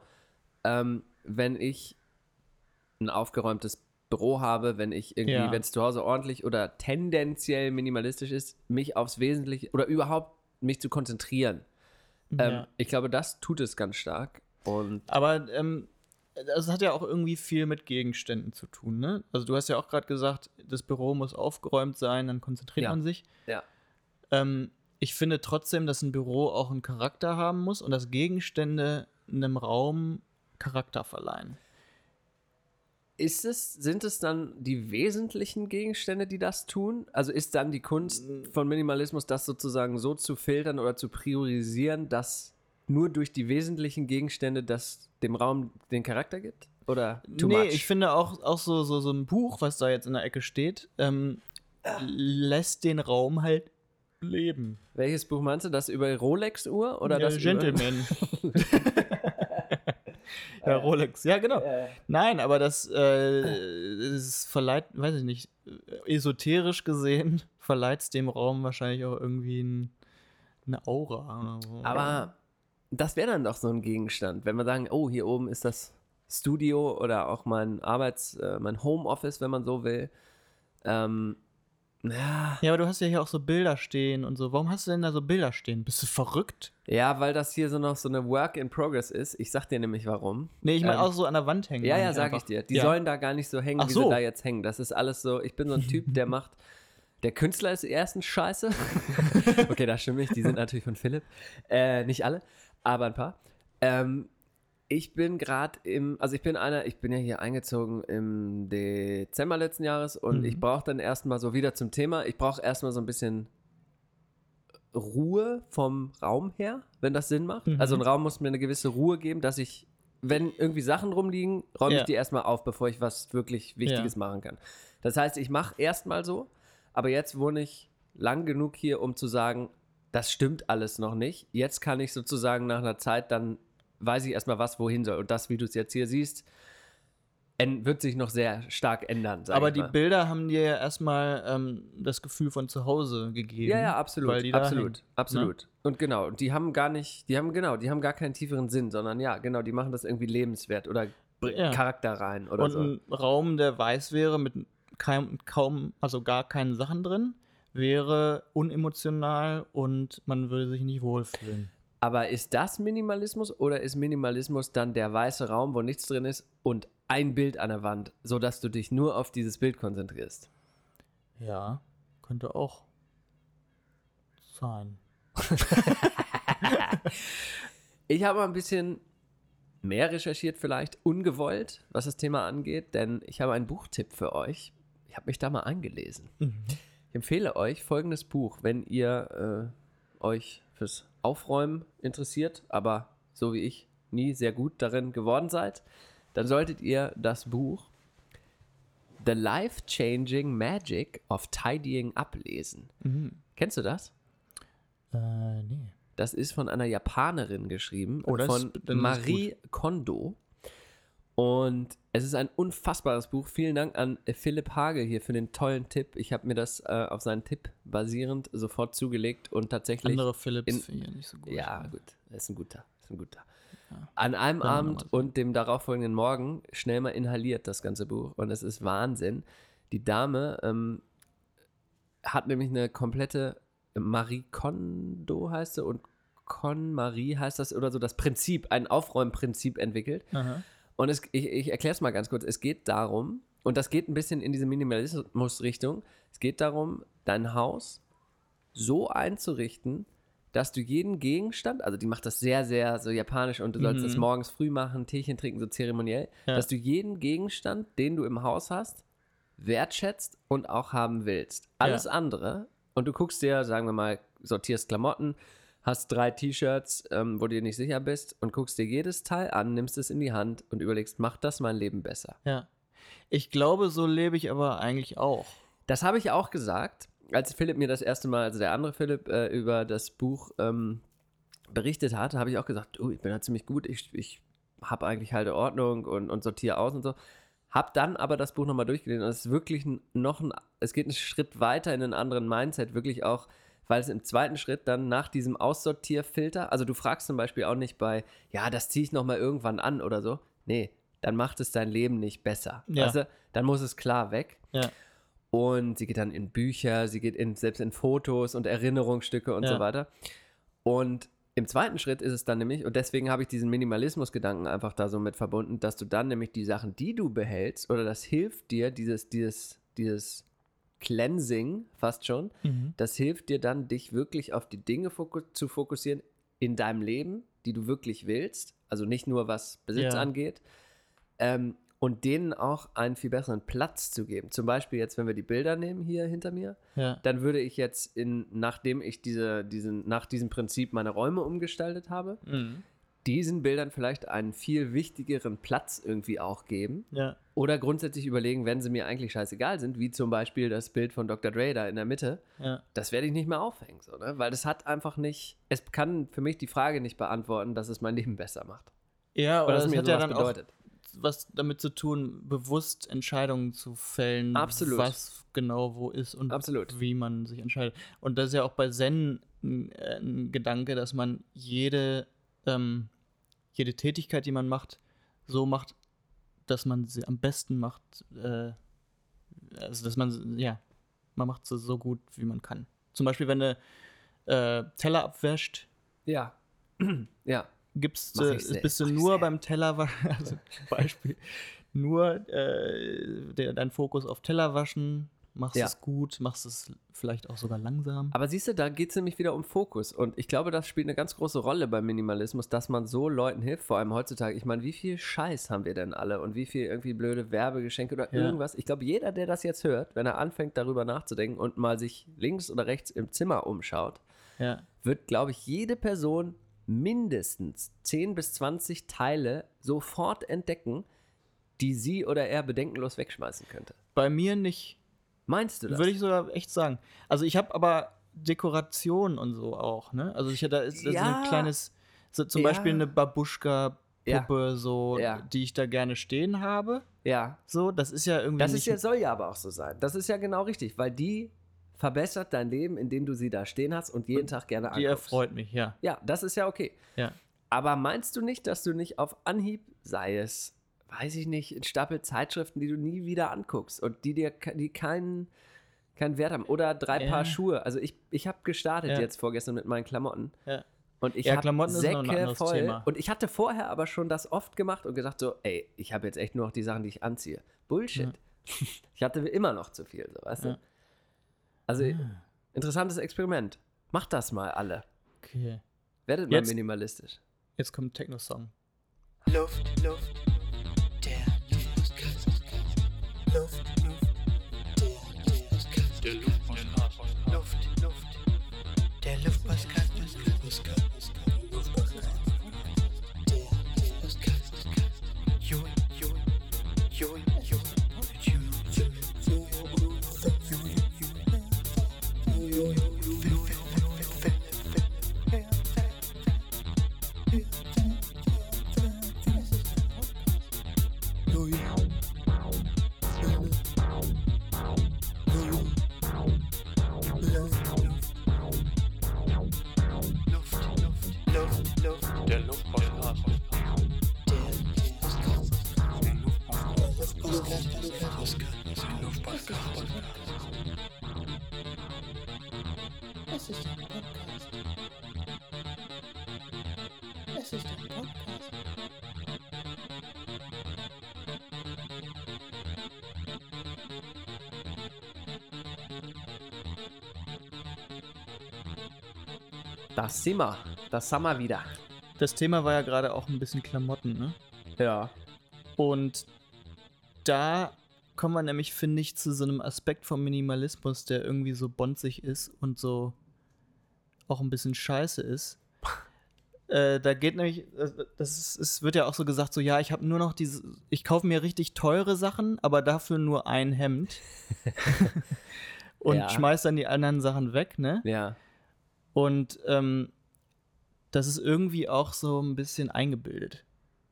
ähm, wenn ich ein aufgeräumtes Büro habe, wenn ich irgendwie, Ja. wenn es zu Hause ordentlich oder tendenziell minimalistisch ist, mich aufs Wesentliche oder überhaupt mich zu konzentrieren. Ähm, ja. Ich glaube, das tut es ganz stark. Und Aber ähm, das hat ja auch irgendwie viel mit Gegenständen zu tun, ne? Also du hast ja auch gerade gesagt, das Büro muss aufgeräumt sein, dann konzentriert Ja. man sich. ja, Ähm, ich finde trotzdem, dass ein Büro auch einen Charakter haben muss und dass Gegenstände einem Raum Charakter verleihen. Ist es, sind es dann die wesentlichen Gegenstände, die das tun? Also ist dann die Kunst von Minimalismus, das sozusagen so zu filtern oder zu priorisieren, dass nur durch die wesentlichen Gegenstände das dem Raum den Charakter gibt? Oder too nee, much? ich finde auch, auch so, so, so ein Buch, was da jetzt in der Ecke steht, ähm, lässt den Raum halt leben. Welches Buch meinst du? Das über Rolex-Uhr? Oder ja, das über- Gentleman. ja, Rolex. Ja, genau. Nein, aber das, äh, das verleiht, weiß ich nicht, esoterisch gesehen, verleiht es dem Raum wahrscheinlich auch irgendwie ein, eine Aura. So. Aber das wäre dann doch so ein Gegenstand, wenn wir sagen, oh, hier oben ist das Studio oder auch mein Arbeits-, äh, mein Homeoffice, wenn man so will. Ähm, ja, Ja, aber du hast ja hier auch so Bilder stehen und so. Warum hast du denn da so Bilder stehen? Bist du verrückt? Ja, weil das hier so noch so eine Work in Progress ist. Ich sag dir nämlich warum. Nee, ich meine Ähm, auch so an der Wand hängen. Ja, ja, ich sag ich einfach. dir. Die Ja. sollen da gar nicht so hängen, Ach wie so. sie da jetzt hängen. Das ist alles so. Ich bin so ein Typ, der macht. Der Künstler ist erstens scheiße. okay, das stimmt nicht. Die sind natürlich von Philipp. Äh, nicht alle, aber ein paar. Ähm, ich bin gerade im, also ich bin einer, ich bin ja hier eingezogen im Dezember letzten Jahres und Mhm. ich brauche dann erstmal so wieder zum Thema. Ich brauche erstmal so ein bisschen Ruhe vom Raum her, wenn das Sinn macht. Mhm. Also ein Raum muss mir eine gewisse Ruhe geben, dass ich wenn irgendwie Sachen rumliegen, räume Ja. ich die erstmal auf, bevor ich was wirklich Wichtiges Ja. machen kann. Das heißt, ich mache erstmal so, aber jetzt wohne ich lang genug hier, um zu sagen, das stimmt alles noch nicht. Jetzt kann ich sozusagen nach einer Zeit, dann weiß ich erstmal, was wohin soll. Und das, wie du es jetzt hier siehst, wird sich noch sehr stark ändern. Aber die. Bilder haben dir ja erstmal ähm, das Gefühl von zu Hause gegeben. Ja, ja, absolut. Weil die da absolut, ne? absolut. Und genau, die haben gar nicht, die haben genau, die haben gar keinen tieferen Sinn, sondern ja, genau, die machen das irgendwie lebenswert oder Ja. Charakter rein oder Und so. ein Raum, der weiß wäre, mit kein, kaum, also gar keinen Sachen drin, wäre unemotional und man würde sich nicht wohlfühlen. Aber ist das Minimalismus oder ist Minimalismus dann der weiße Raum, wo nichts drin ist und ein Bild an der Wand, sodass du dich nur auf dieses Bild konzentrierst? Ja, könnte auch sein. Ich habe mal ein bisschen mehr recherchiert, vielleicht ungewollt, was das Thema angeht, denn ich habe einen Buchtipp für euch. Ich habe mich da mal eingelesen. Ich empfehle euch folgendes Buch, wenn ihr äh, euch fürs Aufräumen interessiert, aber so wie ich nie sehr gut darin geworden seid, dann solltet ihr das Buch The Life-Changing Magic of Tidying Up lesen. Mhm. Kennst du das? Äh, nee. Das ist von einer Japanerin geschrieben, Oh, von Marie Kondo. Und es ist ein unfassbares Buch. Vielen Dank an Philipp Hage hier für den tollen Tipp. Ich habe mir das äh, auf seinen Tipp basierend sofort zugelegt und tatsächlich. Andere Philips in- finde ich nicht so gut. ja, gut, ist ein guter. Ist ein guter. An einem man Abend und dem darauffolgenden Morgen schnell mal inhaliert das ganze Buch. Und es ist Wahnsinn. Die Dame ähm, hat nämlich eine komplette Marie Kondo heißt sie und Con Marie heißt das oder so, das Prinzip, ein Aufräumprinzip entwickelt. Aha. Und es, ich, ich erkläre es mal ganz kurz. Es geht darum, und das geht ein bisschen in diese Minimalismus-Richtung, es geht darum, dein Haus so einzurichten, dass du jeden Gegenstand, also die macht das sehr, sehr so japanisch und du sollst Mhm. das morgens früh machen, Teechen trinken, so zeremoniell, Ja. dass du jeden Gegenstand, den du im Haus hast, wertschätzt und auch haben willst. Alles andere, und du guckst dir, sagen wir mal, sortierst Klamotten, hast drei T-Shirts, ähm, wo du dir nicht sicher bist und guckst dir jedes Teil an, nimmst es in die Hand und überlegst, macht das mein Leben besser? Ja. Ich glaube, so lebe ich aber eigentlich auch. Das habe ich auch gesagt, als Philipp mir das erste Mal, also der andere Philipp, äh, über das Buch ähm, berichtet hat, habe ich auch gesagt, oh, ich bin da ziemlich gut, ich, ich habe eigentlich halt Ordnung und, und sortiere aus und so. Hab dann aber das Buch nochmal durchgelesen und es ist wirklich noch ein, es geht einen Schritt weiter in einen anderen Mindset, wirklich auch, weil es im zweiten Schritt dann nach diesem Aussortierfilter, also du fragst zum Beispiel auch nicht bei, ja, das ziehe ich nochmal irgendwann an oder so. Nee, dann macht es dein Leben nicht besser. Ja. Du? Dann muss es klar weg. Ja. Und sie geht dann in Bücher, sie geht in, selbst in Fotos und Erinnerungsstücke und Ja. so weiter. Und im zweiten Schritt ist es dann nämlich, und deswegen habe ich diesen Minimalismus-Gedanken einfach da so mit verbunden, dass du dann nämlich die Sachen, die du behältst, oder das hilft dir, dieses, dieses, dieses Cleansing fast schon, Mhm. das hilft dir dann, dich wirklich auf die Dinge foku zu fokussieren in deinem Leben, die du wirklich willst. Also nicht nur was Besitz Ja. angeht. Ähm, und denen auch einen viel besseren Platz zu geben. Zum Beispiel jetzt, wenn wir die Bilder nehmen hier hinter mir, Ja. dann würde ich jetzt in, nachdem ich diese, diesen, nach diesem Prinzip meine Räume umgestaltet habe, Mhm. Diesen Bildern vielleicht einen viel wichtigeren Platz irgendwie auch geben. Ja. Oder grundsätzlich überlegen, wenn sie mir eigentlich scheißegal sind, wie zum Beispiel das Bild von Dr. Dre da in der Mitte, Ja. das werde ich nicht mehr aufhängen, so, ne? weil das hat einfach nicht, es kann für mich die Frage nicht beantworten, dass es mein Leben besser macht. Ja, Oder oder das mir hat ja dann bedeutet. auch was damit zu tun, bewusst Entscheidungen zu fällen, Absolut. was genau wo ist und Absolut. wie man sich entscheidet. Und das ist ja auch bei Zen äh, ein Gedanke, dass man jede, ähm, jede Tätigkeit, die man macht, so macht, dass man sie am besten macht, äh, also dass man, ja, man macht sie so gut, wie man kann. Zum Beispiel, wenn du äh, Teller abwäscht, Ja. ja. gibst selbst, bist du nur selbst. beim Tellerwaschen, also zum Beispiel, nur äh, der, dein Fokus auf Tellerwaschen, machst Ja. es gut, machst es vielleicht auch sogar langsam. Aber siehst du, da geht es nämlich wieder um Fokus. Und ich glaube, das spielt eine ganz große Rolle beim Minimalismus, dass man so Leuten hilft, vor allem heutzutage. Ich meine, wie viel Scheiß haben wir denn alle und wie viel irgendwie blöde Werbegeschenke oder Ja. irgendwas. Ich glaube, jeder, der das jetzt hört, wenn er anfängt, darüber nachzudenken und mal sich links oder rechts im Zimmer umschaut, Ja, wird, glaube ich, jede Person mindestens 10 bis 20 Teile sofort entdecken, die sie oder er bedenkenlos wegschmeißen könnte. Bei mir nicht. Meinst du das? Würde ich sogar echt sagen. Also ich habe aber Dekoration und so auch, ne? Also ich da ist, da ist Ja. ein kleines, so zum Ja. Beispiel eine Babuschka-Puppe, so, Ja. die ich da gerne stehen habe. ja. So, das ist ja irgendwie Das ist ja, soll ja aber auch so sein. Das ist ja genau richtig, weil die verbessert dein Leben, indem du sie da stehen hast und jeden Tag gerne die anguckst. erfreut mich, ja. Ja, das ist ja okay. Ja. Aber meinst du nicht, dass du nicht auf Anhieb, sei es, weiß ich nicht, ein Stapel Zeitschriften, die du nie wieder anguckst und die dir die keinen keinen Wert haben oder drei Ja. Paar Schuhe. Also ich, ich habe gestartet Ja. jetzt vorgestern mit meinen Klamotten ja. und ich Ja, habe Säcke voll Thema. und ich hatte vorher aber schon das oft gemacht und gesagt so, ey, ich habe jetzt echt nur noch die Sachen, die ich anziehe. Bullshit. Ich hatte immer noch zu viel, so, weißt Ja. du? Also interessantes Experiment. Macht das mal alle. Okay. Werdet mal Jetzt- minimalistisch. Jetzt kommt ein Techno-Song. Luft, Luft, der Luftpostcast. Luftpostcast. Der Luftpostcast. Es ist ein Podcast. Es ist ein Podcast. Das sind wir. Das haben wir wieder. Das Thema war ja gerade auch ein bisschen Klamotten, ne? Ja. Und da kommen wir nämlich, finde ich, zu so einem Aspekt vom Minimalismus, der irgendwie so bonzig ist und so auch ein bisschen scheiße ist. äh, da geht nämlich, äh, das ist, es wird ja auch so gesagt, so ja, ich habe nur noch diese, ich kaufe mir richtig teure Sachen, aber dafür nur ein Hemd. und Ja. schmeiß dann die anderen Sachen weg, ne? Ja. Und ähm, das ist irgendwie auch so ein bisschen eingebildet.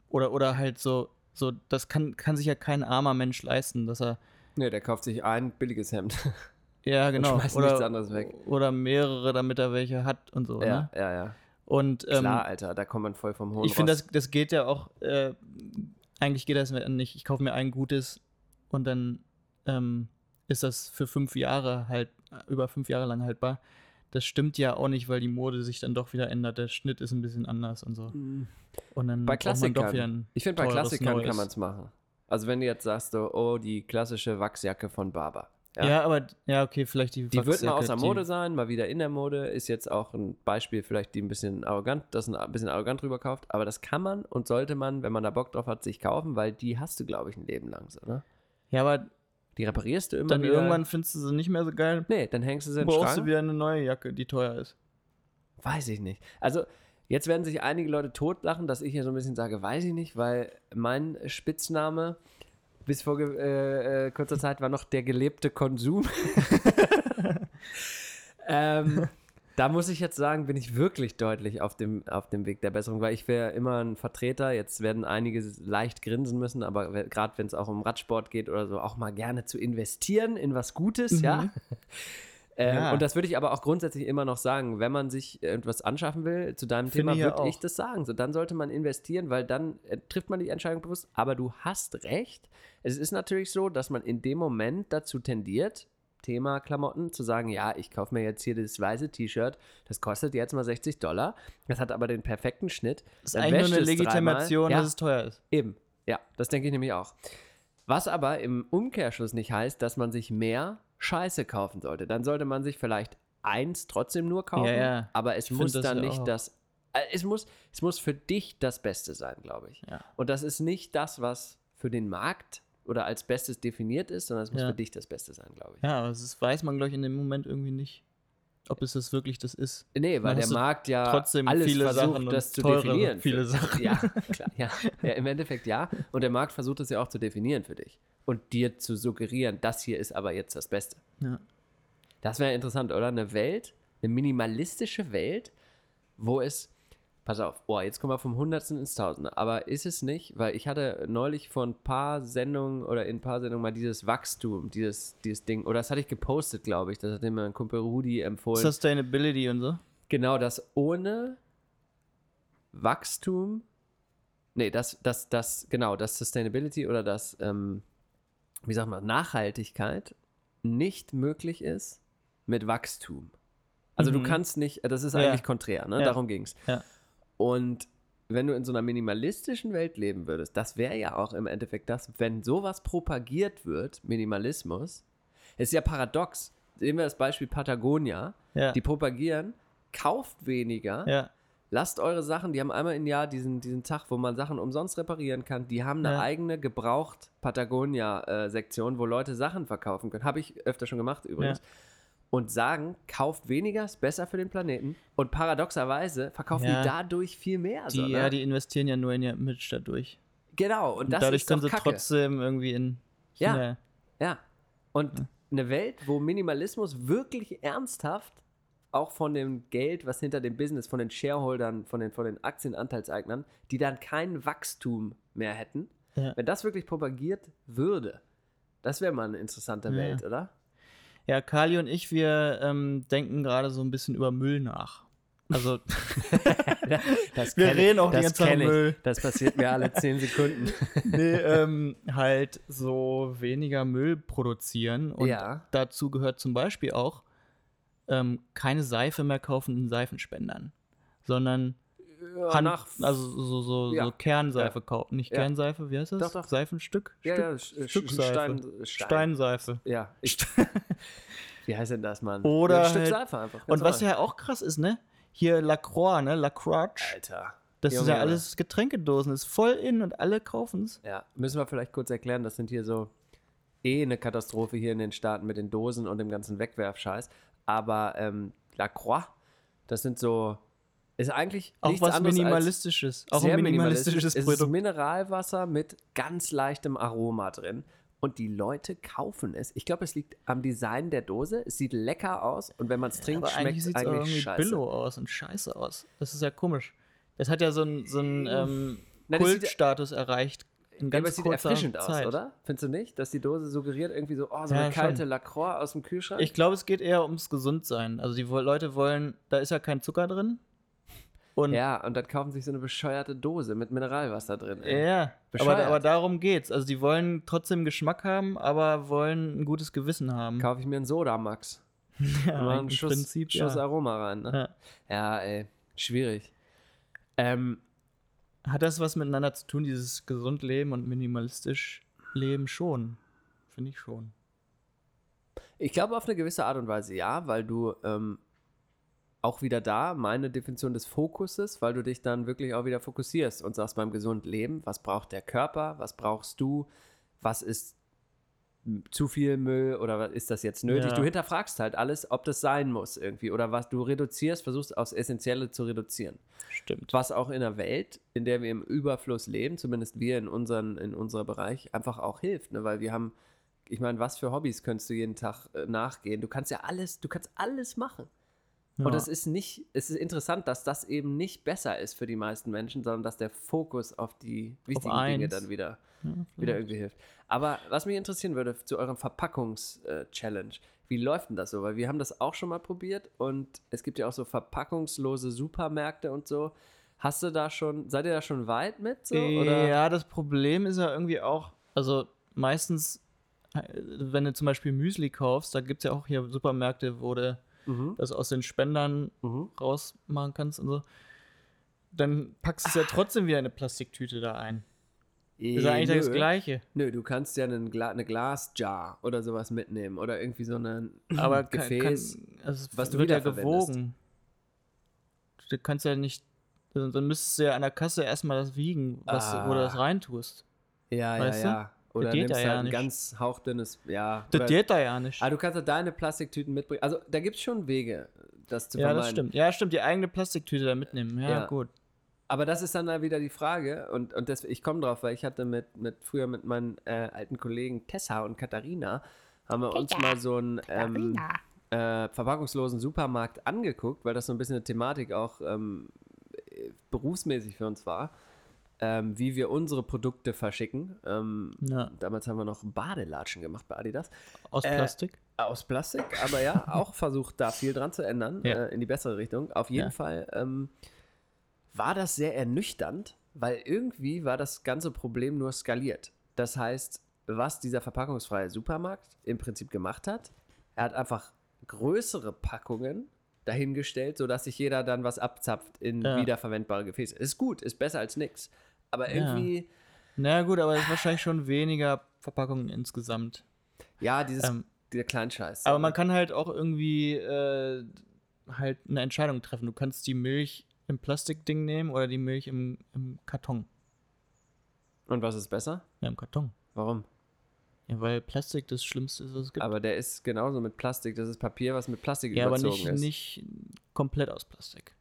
Oder, oder halt so, so, das kann, kann sich ja kein armer Mensch leisten, dass er, Nee, der kauft sich ein billiges Hemd. ja genau, schmeißt oder, nichts anderes weg. oder mehrere, damit er welche hat und so. ja, Ne? ja, ja. Und ähm, Klar, Alter, da kommt man voll vom hohen ich finde, das, das geht ja auch, äh, eigentlich geht das nicht. Ich kaufe mir ein gutes und dann ähm, ist das für fünf Jahre halt, über fünf Jahre lang haltbar. Das stimmt ja auch nicht, weil die Mode sich dann doch wieder ändert. Der Schnitt ist ein bisschen anders und so. Und dann Bei braucht man doch wieder Klassikern. ein Ich finde, bei Klassikern Neues. kann man es machen. Also wenn du jetzt sagst, so, oh, die klassische Wachsjacke von Barber. Ja. aber, ja, okay, vielleicht die Die wird mal außer die- Mode sein, mal wieder in der Mode. Ist jetzt auch ein Beispiel, vielleicht die ein bisschen arrogant, das ein bisschen arrogant drüber kauft. Aber das kann man und sollte man, wenn man da Bock drauf hat, sich kaufen, weil die hast du, glaube ich, ein Leben lang so, ne? Ja, aber Die reparierst du immer dann wieder. irgendwann findest du sie nicht mehr so geil. Nee, dann hängst du sie in den Brauchst Schrank. du wieder eine neue Jacke, die teuer ist. Weiß ich nicht. Also, jetzt werden sich einige Leute totlachen, dass ich hier so ein bisschen sage, weiß ich nicht, weil mein Spitzname bis vor äh, äh, kurzer Zeit war noch der gelebte Konsum. ähm, da muss ich jetzt sagen, bin ich wirklich deutlich auf dem, auf dem Weg der Besserung, weil ich wäre immer ein Vertreter. Jetzt werden einige leicht grinsen müssen, aber gerade wenn es auch um Radsport geht oder so, auch mal gerne zu investieren in was Gutes, ja. Ähm, Ja. Und das würde ich aber auch grundsätzlich immer noch sagen, wenn man sich etwas anschaffen will, zu deinem Finde Thema ich ja würde ich das sagen. So, dann sollte man investieren, weil dann äh, trifft man die Entscheidung bewusst. Aber du hast recht. Es ist natürlich so, dass man in dem Moment dazu tendiert, Thema Klamotten, zu sagen, ja, ich kaufe mir jetzt hier das weiße T-Shirt, das kostet jetzt mal 60 Dollar, das hat aber den perfekten Schnitt. Das ist eigentlich nur eine. Legitimation, ja, dass es teuer ist. Eben, ja, das denke ich nämlich auch. Was aber im Umkehrschluss nicht heißt, dass man sich mehr Scheiße kaufen sollte. Dann sollte man sich vielleicht eins trotzdem nur kaufen, Ja, ja. aber es Ich muss dann nicht auch. das. äh, Es muss, es muss für dich das Beste sein, glaube ich. Ja. Und das ist nicht das, was für den Markt oder als Bestes definiert ist, sondern es muss Ja. für dich das Beste sein, glaube ich. Ja, aber das weiß man, glaube ich, in dem Moment irgendwie nicht. ob es das wirklich das ist. Nee, weil der Markt ja trotzdem alles viele versucht, Sachen das zu definieren. viele Sachen. Ja, klar. Ja. ja, im Endeffekt ja. Und der Markt versucht es ja auch zu definieren für dich. Und dir zu suggerieren, das hier ist aber jetzt das Beste. Ja. Das wäre interessant, oder? Eine Welt, eine minimalistische Welt, wo es. Pass auf, oh, jetzt kommen wir vom Hundertsten ins Tausende. Aber ist es nicht, weil ich hatte neulich vor ein paar Sendungen oder in ein paar Sendungen mal dieses Wachstum, dieses, dieses Ding, oder das hatte ich gepostet, glaube ich. Das hat mir mein Kumpel Rudi empfohlen. Sustainability und so. Genau, dass ohne Wachstum, nee, das, das, das, genau, das Sustainability oder das, ähm, wie sagt man, Nachhaltigkeit nicht möglich ist mit Wachstum. Also du Mhm. kannst nicht, das ist Ja. eigentlich konträr, ne? Ja. Darum ging es. Ja. Und wenn du in so einer minimalistischen Welt leben würdest, das wäre ja auch im Endeffekt das, wenn sowas propagiert wird, Minimalismus, ist ja paradox. Sehen wir das Beispiel Patagonia, Ja. die propagieren, kauft weniger, ja. lasst eure Sachen, die haben einmal im Jahr diesen, diesen Tag, wo man Sachen umsonst reparieren kann, die haben eine Ja. eigene gebraucht Patagonia-Sektion, wo Leute Sachen verkaufen können. Habe ich öfter schon gemacht übrigens. Und sagen, kauft weniger, ist besser für den Planeten. Und paradoxerweise verkaufen Ja. die dadurch viel mehr. Die, so, ne? ja, die investieren ja nur in ihr Image dadurch. genau, und Und das dadurch ist können sie Kacke. trotzdem irgendwie in Ja. China. Ja. Und eine Welt, wo Minimalismus wirklich ernsthaft auch von dem Geld, was hinter dem Business, von den Shareholdern, von den, von den Aktienanteilseignern, die dann kein Wachstum mehr hätten, Ja. wenn das wirklich propagiert würde, das wäre mal eine interessante Ja. Welt, oder? Ja, Kali und ich, wir ähm, denken gerade so ein bisschen über Müll nach. Also, Das Wir reden auch die das ganze Zeit. Müll. Das passiert mir alle zehn Sekunden. nee, ähm, halt so weniger Müll produzieren. Und Ja. dazu gehört zum Beispiel auch ähm, keine Seife mehr kaufen in Seifenspendern, sondern Ja, Hand, nach- also so, so, Ja. so Kernseife kaufen. Nicht Ja. Kernseife, wie heißt das? Doch, doch. Seifenstück? ja, ja, Stück, Sch- Stückseife. Stein, Stein. Steinseife. Ja. Ich, wie heißt denn das, Mann? Oder ja, ein Stück halt- Seife einfach. ganz Und was ja auch krass ist, ne? Hier Lacroix, ne? Lacroix. Alter. Das ist Junge, ja Junge. alles Getränkedosen, ist voll in und alle kaufen's. Ja, müssen wir vielleicht kurz erklären, das sind hier so eh eine Katastrophe hier in den Staaten mit den Dosen und dem ganzen Wegwerfscheiß. Aber ähm, Lacroix, das sind so, ist eigentlich Auch was Minimalistisches. Auch sehr ein minimalistisches Es ist Produkt. Mineralwasser mit ganz leichtem Aroma drin. Und die Leute kaufen es. Ich glaube, es liegt am Design der Dose. Es sieht lecker aus und wenn man es trinkt, Aber schmeckt eigentlich es sieht es auch eigentlich irgendwie scheiße. billo aus und scheiße aus. Das ist ja komisch. Das hat ja so einen so ähm, Kultstatus erreicht in Ja, ganz aber es sieht erfrischend Zeit. aus, oder? Findest du nicht? Dass die Dose suggeriert irgendwie so, oh, so Ja, eine kalte schon. Lacroix aus dem Kühlschrank? Ich glaube, es geht eher ums Gesundsein. Also die Leute wollen, da ist ja kein Zucker drin. Und Ja, und dann kaufen sich so eine bescheuerte Dose mit Mineralwasser drin. ey. Ja, aber, Bescheuert. aber darum geht's. Also die wollen trotzdem Geschmack haben, aber wollen ein gutes Gewissen haben. Kaufe ich mir einen Sodamax. ja, Mal einen Schuss, Prinzip, Schuss ja. Aroma rein. Ne? Ja. Ja. ey, schwierig. Ähm, Hat das was miteinander zu tun, dieses gesund leben und minimalistisch leben schon? Finde ich schon. ich glaube auf eine gewisse Art und Weise ja, weil du ähm, auch wieder da, meine Definition des Fokuses, weil du dich dann wirklich auch wieder fokussierst und sagst beim gesund Leben, was braucht der Körper, was brauchst du, was ist zu viel Müll oder was ist das jetzt nötig? Ja. Du hinterfragst halt alles, ob das sein muss irgendwie oder was du reduzierst, versuchst aufs Essentielle zu reduzieren. Stimmt. Was auch in einer Welt, in der wir im Überfluss leben, zumindest wir in, unseren, in unserem Bereich, einfach auch hilft. Ne? Weil wir haben, ich meine, was für Hobbys könntest du jeden Tag äh, nachgehen? Du kannst ja alles, du kannst alles machen. Ja. Und es ist nicht, es ist interessant, dass das eben nicht besser ist für die meisten Menschen, sondern dass der Fokus auf die wichtigen Dinge eins. dann wieder, Ja, wieder irgendwie hilft. Aber was mich interessieren würde zu eurem Verpackungs-Challenge, wie läuft denn das so? Weil wir haben das auch schon mal probiert und es gibt ja auch so verpackungslose Supermärkte und so. Hast du da schon, seid ihr da schon weit mit? So, oder? Ja, das Problem ist ja irgendwie auch, also meistens, äh, wenn du zum Beispiel Müsli kaufst, da gibt es ja auch hier Supermärkte, wo du Mhm. das aus den Spendern Mhm. rausmachen kannst und so. Dann packst du es ja trotzdem wieder in eine Plastiktüte da ein. Ist ja eigentlich das Äh, Nö. Gleiche. Nö, du kannst ja einen Gla eine Glasjar oder sowas mitnehmen oder irgendwie so ein kann, Gefäß. kann, also was du wird ja gewogen. Du kannst ja nicht, dann müsstest du ja an der Kasse erstmal das wiegen, was, du- wo du das Ah. reintust. ja, ja, weißt du? ja. Oder geht nimmst da halt ja ein nicht. ganz hauchdünnes, ja. Das oder- geht da ja nicht. Ah, du kannst ja deine Plastiktüten mitbringen. Also da gibt es schon Wege, das zu Ja, vermeiden. das stimmt. Ja, stimmt. Die eigene Plastiktüte da mitnehmen. Ja, Ja. gut. Aber das ist dann da wieder die Frage und, und das, ich komme drauf, weil ich hatte mit, mit früher mit meinen äh, alten Kollegen Tessa und Katharina, haben wir uns mal so einen ähm, äh, verpackungslosen Supermarkt angeguckt, weil das so ein bisschen eine Thematik auch ähm, äh, berufsmäßig für uns war, ähm, wie wir unsere Produkte verschicken. Ähm, Ja. Damals haben wir noch Badelatschen gemacht bei Adidas. Aus Äh, Plastik? Aus Plastik, aber ja, auch versucht da viel dran zu ändern, Ja. äh, in die bessere Richtung. Auf jeden Ja. Fall ähm, war das sehr ernüchternd, weil irgendwie war das ganze Problem nur skaliert. Das heißt, was dieser verpackungsfreie Supermarkt im Prinzip gemacht hat, er hat einfach größere Packungen dahingestellt, sodass sich jeder dann was abzapft in wiederverwendbare Gefäße. Ist gut, ist besser als nix. Aber Ja. irgendwie, Na gut, aber es ist wahrscheinlich schon weniger Verpackungen insgesamt. ja, dieses, Ähm, dieser Kleinscheiß. Aber man kann halt auch irgendwie äh, halt eine Entscheidung treffen. Du kannst die Milch im Plastikding nehmen oder die Milch im, im Karton. Und was ist besser? Ja, im Karton. Warum? Ja, weil Plastik das Schlimmste ist, was es gibt. Aber der ist genauso mit Plastik. Das ist Papier, was mit Plastik ja, aber überzogen nicht, ist. nicht komplett aus Plastik.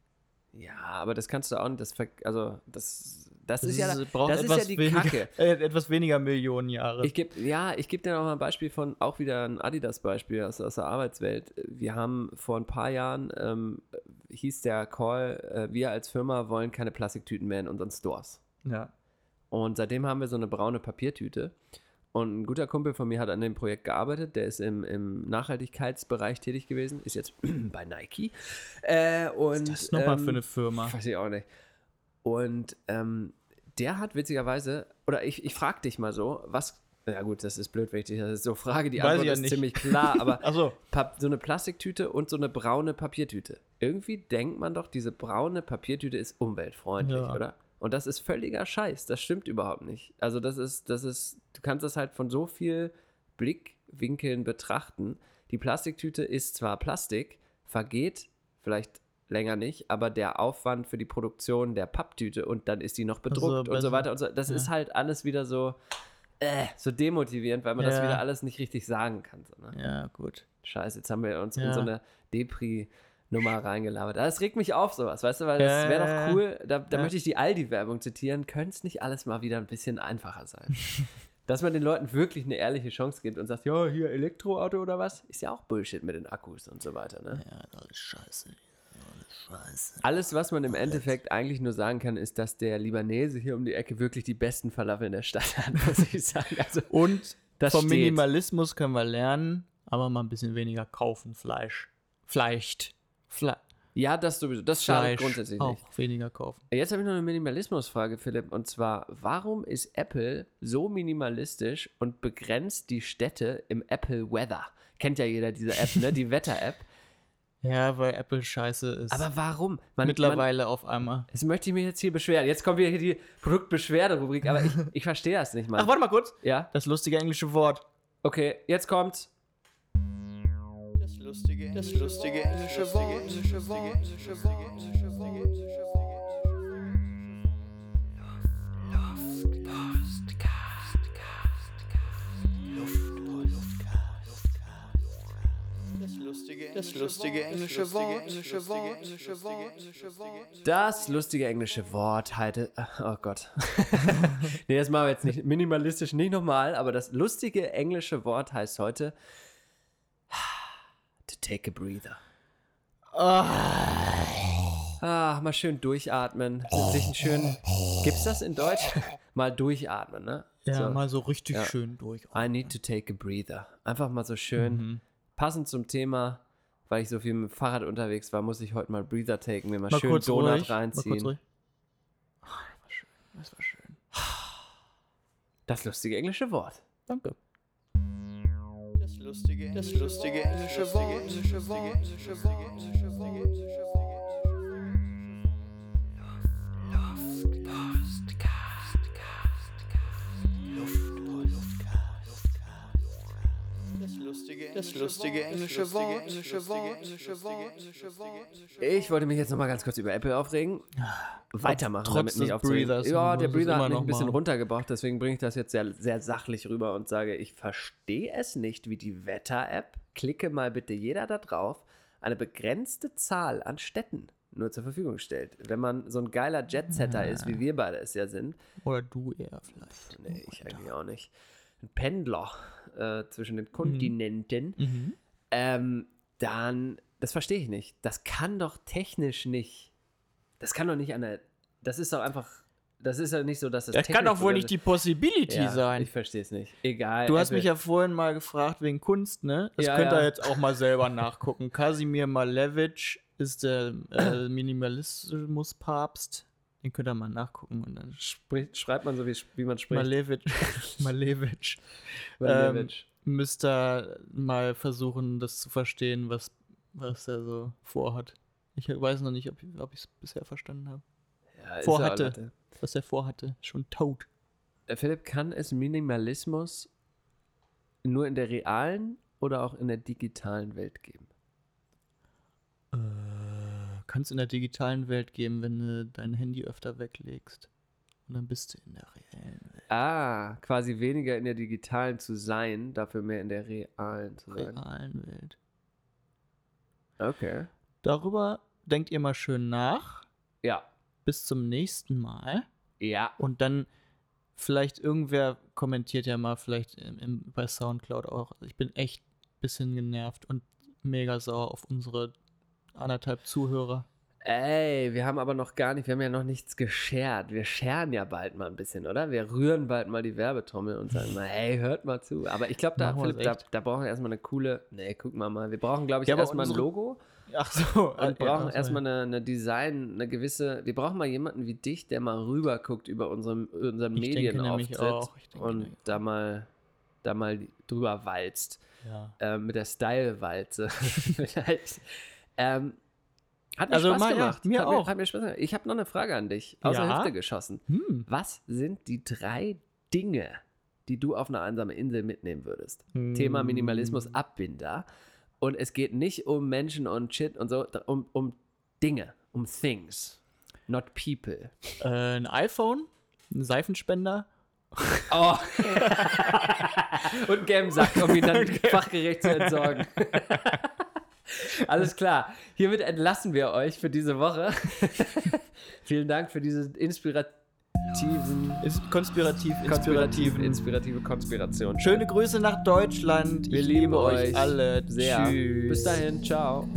Ja, aber das kannst du auch nicht. Das, also, das, das, ist ja, braucht das ist ja etwas die weniger, Kacke. Äh, etwas weniger Millionen Jahre. Ich geb, ja, ich gebe dir noch mal ein Beispiel von, auch wieder ein Adidas-Beispiel aus, aus der Arbeitswelt. Wir haben vor ein paar Jahren, ähm, hieß der Call, äh, wir als Firma wollen keine Plastiktüten mehr in unseren Stores. ja. Und seitdem haben wir so eine braune Papiertüte. Und ein guter Kumpel von mir hat an dem Projekt gearbeitet. Der ist im, im Nachhaltigkeitsbereich tätig gewesen, ist jetzt bei Nike. Äh, und, Das ist nochmal ähm, für eine Firma. Weiß ich auch nicht. Und ähm, der hat witzigerweise, oder ich, ich frage dich mal so, was. Ja, gut, das ist blöd, wenn ich dich das so frage. Die Weiß Antwort ja ist nicht. ziemlich klar, aber. Pap so eine Plastiktüte und so eine braune Papiertüte. Irgendwie denkt man doch, diese braune Papiertüte ist umweltfreundlich, Ja. oder? Und das ist völliger Scheiß. Das stimmt überhaupt nicht. Also, das ist, das ist, du kannst das halt von so viel Blickwinkeln betrachten. Die Plastiktüte ist zwar Plastik, vergeht vielleicht länger nicht, aber der Aufwand für die Produktion der Papptüte und dann ist die noch bedruckt und so weiter und so. Das Ja. ist halt alles wieder so, äh, so demotivierend, weil man das Ja. wieder alles nicht richtig sagen kann. So, ne? Ja, gut. Scheiße, jetzt haben wir uns in Ja. so eine Depri-Nummer reingelabert. Das regt mich auf, sowas, weißt du, weil das wäre doch cool. Da, da möchte ich die Aldi-Werbung zitieren. Könnte es nicht alles mal wieder ein bisschen einfacher sein? Dass man den Leuten wirklich eine ehrliche Chance gibt und sagt, ja, hier Elektroauto oder was, ist ja auch Bullshit mit den Akkus und so weiter. Ne? Ja, das ist scheiße. Scheiße. Alles, was man im Endeffekt eigentlich nur sagen kann, ist, dass der Libanese hier um die Ecke wirklich die besten Falafeln der Stadt hat, muss ich sagen. Also, Und vom steht. Minimalismus können wir lernen, aber mal ein bisschen weniger kaufen, Fleisch. Vielleicht. Fle ja, das sowieso. Das schadet Fleisch grundsätzlich auch nicht. weniger kaufen. Jetzt habe ich noch eine Minimalismusfrage, Philipp. Und zwar, warum ist Apple so minimalistisch und begrenzt die Städte im Apple Weather? Kennt ja jeder diese App, ne? Die Wetter-App. Ja, weil Apple scheiße ist. Aber warum? Man, Mittlerweile auf einmal. Man, jetzt möchte ich mich jetzt hier beschweren. Jetzt kommt wieder hier die Produktbeschwerde-Rubrik, aber ich, ich verstehe das nicht, Mann. Ach, warte mal kurz. Ja? Das lustige englische Wort. Okay, jetzt kommt's. Das lustige, das lustige englische Wort, englische Wort, englische Wort, Das lustige, das lustige englische Wort. Das lustige englische Wort halte. Oh Gott. nee, das machen wir jetzt nicht. Minimalistisch nicht nochmal, aber das lustige englische Wort heißt heute. To take a breather. Ah, mal schön durchatmen. Sich einen schönen. Gibt's das in Deutsch? Mal durchatmen, ne? Ja, So. mal so richtig Ja. schön durch. I need to take a breather. Einfach mal so schön. Mhm. Passend zum Thema, weil ich so viel mit dem Fahrrad unterwegs war, muss ich heute mal Breather taken, mir mal, Mal schön kurz Donut ruhig. Mal reinziehen. kurz ruhig. Ah, das war schön. Das war schön. Das lustige englische Wort. Danke. Das lustige, das lustige englische Wort, englische Wort, englische Wort, das lustige englische Wort. Ich wollte mich jetzt noch mal ganz kurz über Apple aufregen. Weitermachen, trotz damit nicht aufzuregen. Breathers Ja, der Breather hat mich noch ein bisschen runtergebracht, deswegen bringe ich das jetzt sehr, sehr sachlich rüber und sage, ich verstehe es nicht wie die Wetter-App. Klicke mal bitte jeder da drauf. eine begrenzte Zahl an Städten nur zur Verfügung stellt. Wenn man so ein geiler Jetsetter ist, wie wir beide es ja sind, Oder du eher vielleicht. nee, ich eigentlich auch nicht, ein Pendler äh, zwischen den Kontinenten, Mhm. ähm, dann, das verstehe ich nicht. Das kann doch technisch nicht, das kann doch nicht an der, das ist doch einfach, das ist ja nicht so, dass das Das kann doch wohl nicht die Possibility ja, sein. Ich verstehe es nicht. Egal. Du hast Apple- mich ja vorhin mal gefragt wegen Kunst, ne? Das Ja, könnt ihr ja. jetzt auch mal selber nachgucken. Kasimir Malevich ist der äh, Minimalismus-Papst. Den könnt ihr mal nachgucken. Und dann Spricht, schreibt man so, wie, wie man spricht. Malevich, Malevich Malevich. müsst ihr mal versuchen, das zu verstehen, was, was er so vorhat. Ich weiß noch nicht, ob, ob ich es bisher verstanden habe. ja, vorhatte. Leute. Was er vorhatte. Schon tot. Äh, Philipp, kann es Minimalismus nur in der realen oder auch in der digitalen Welt geben? Äh, Kann es in der digitalen Welt geben, wenn du dein Handy öfter weglegst. Und dann bist du in der reellen Welt. Ah, quasi weniger in der digitalen zu sein, dafür mehr in der realen zu sein. realen Welt. Okay. Darüber denkt ihr mal schön nach. Ja. Bis zum nächsten Mal. Ja. Und dann vielleicht irgendwer kommentiert ja mal vielleicht im, im, bei Soundcloud auch. Ich bin echt ein bisschen genervt und mega sauer auf unsere anderthalb Zuhörer. Ey, wir haben aber noch gar nicht, wir haben ja noch nichts geschert. Wir scheren ja bald mal ein bisschen, oder? Wir rühren bald mal die Werbetrommel und sagen mal, hey, hört mal zu. Aber ich glaube, da, Philipp, da, da brauchen wir erstmal eine coole. Nee, guck mal mal. Wir brauchen, glaube ich, Ja, erstmal ein Logo Ach so. und brauchen erstmal eine, eine Design, eine gewisse. Wir brauchen mal jemanden wie dich, der mal rüber guckt über unseren, unseren Medienauftritt und da mal, da mal drüber walzt. Ja. äh, mit der Style-Walze. Vielleicht. Ähm, hat mir Also Spaß mal, ja, gemacht. mir hat auch. Mir, hat mir Spaß gemacht. Ich habe noch eine Frage an dich. Aus der Ja? Hüfte geschossen. Hm. Was sind die drei Dinge, die du auf eine einsame Insel mitnehmen würdest? Thema Hm. Minimalismus Abbinder. Und es geht nicht um Menschen und Shit und so, um, um Dinge, um Things, not people. Äh, ein iPhone, ein Seifenspender. Oh. und einen gelben Sack, um ihn dann fachgerecht zu entsorgen. Alles klar. Hiermit entlassen wir euch für diese Woche. Vielen Dank für diese inspirativen, Ist konspirativ, konspirativen, inspirativ. inspirative Konspiration. Schöne Grüße nach Deutschland. Wir ich lieben liebe euch euch alle. sehr. Tschüss. Bis dahin, ciao.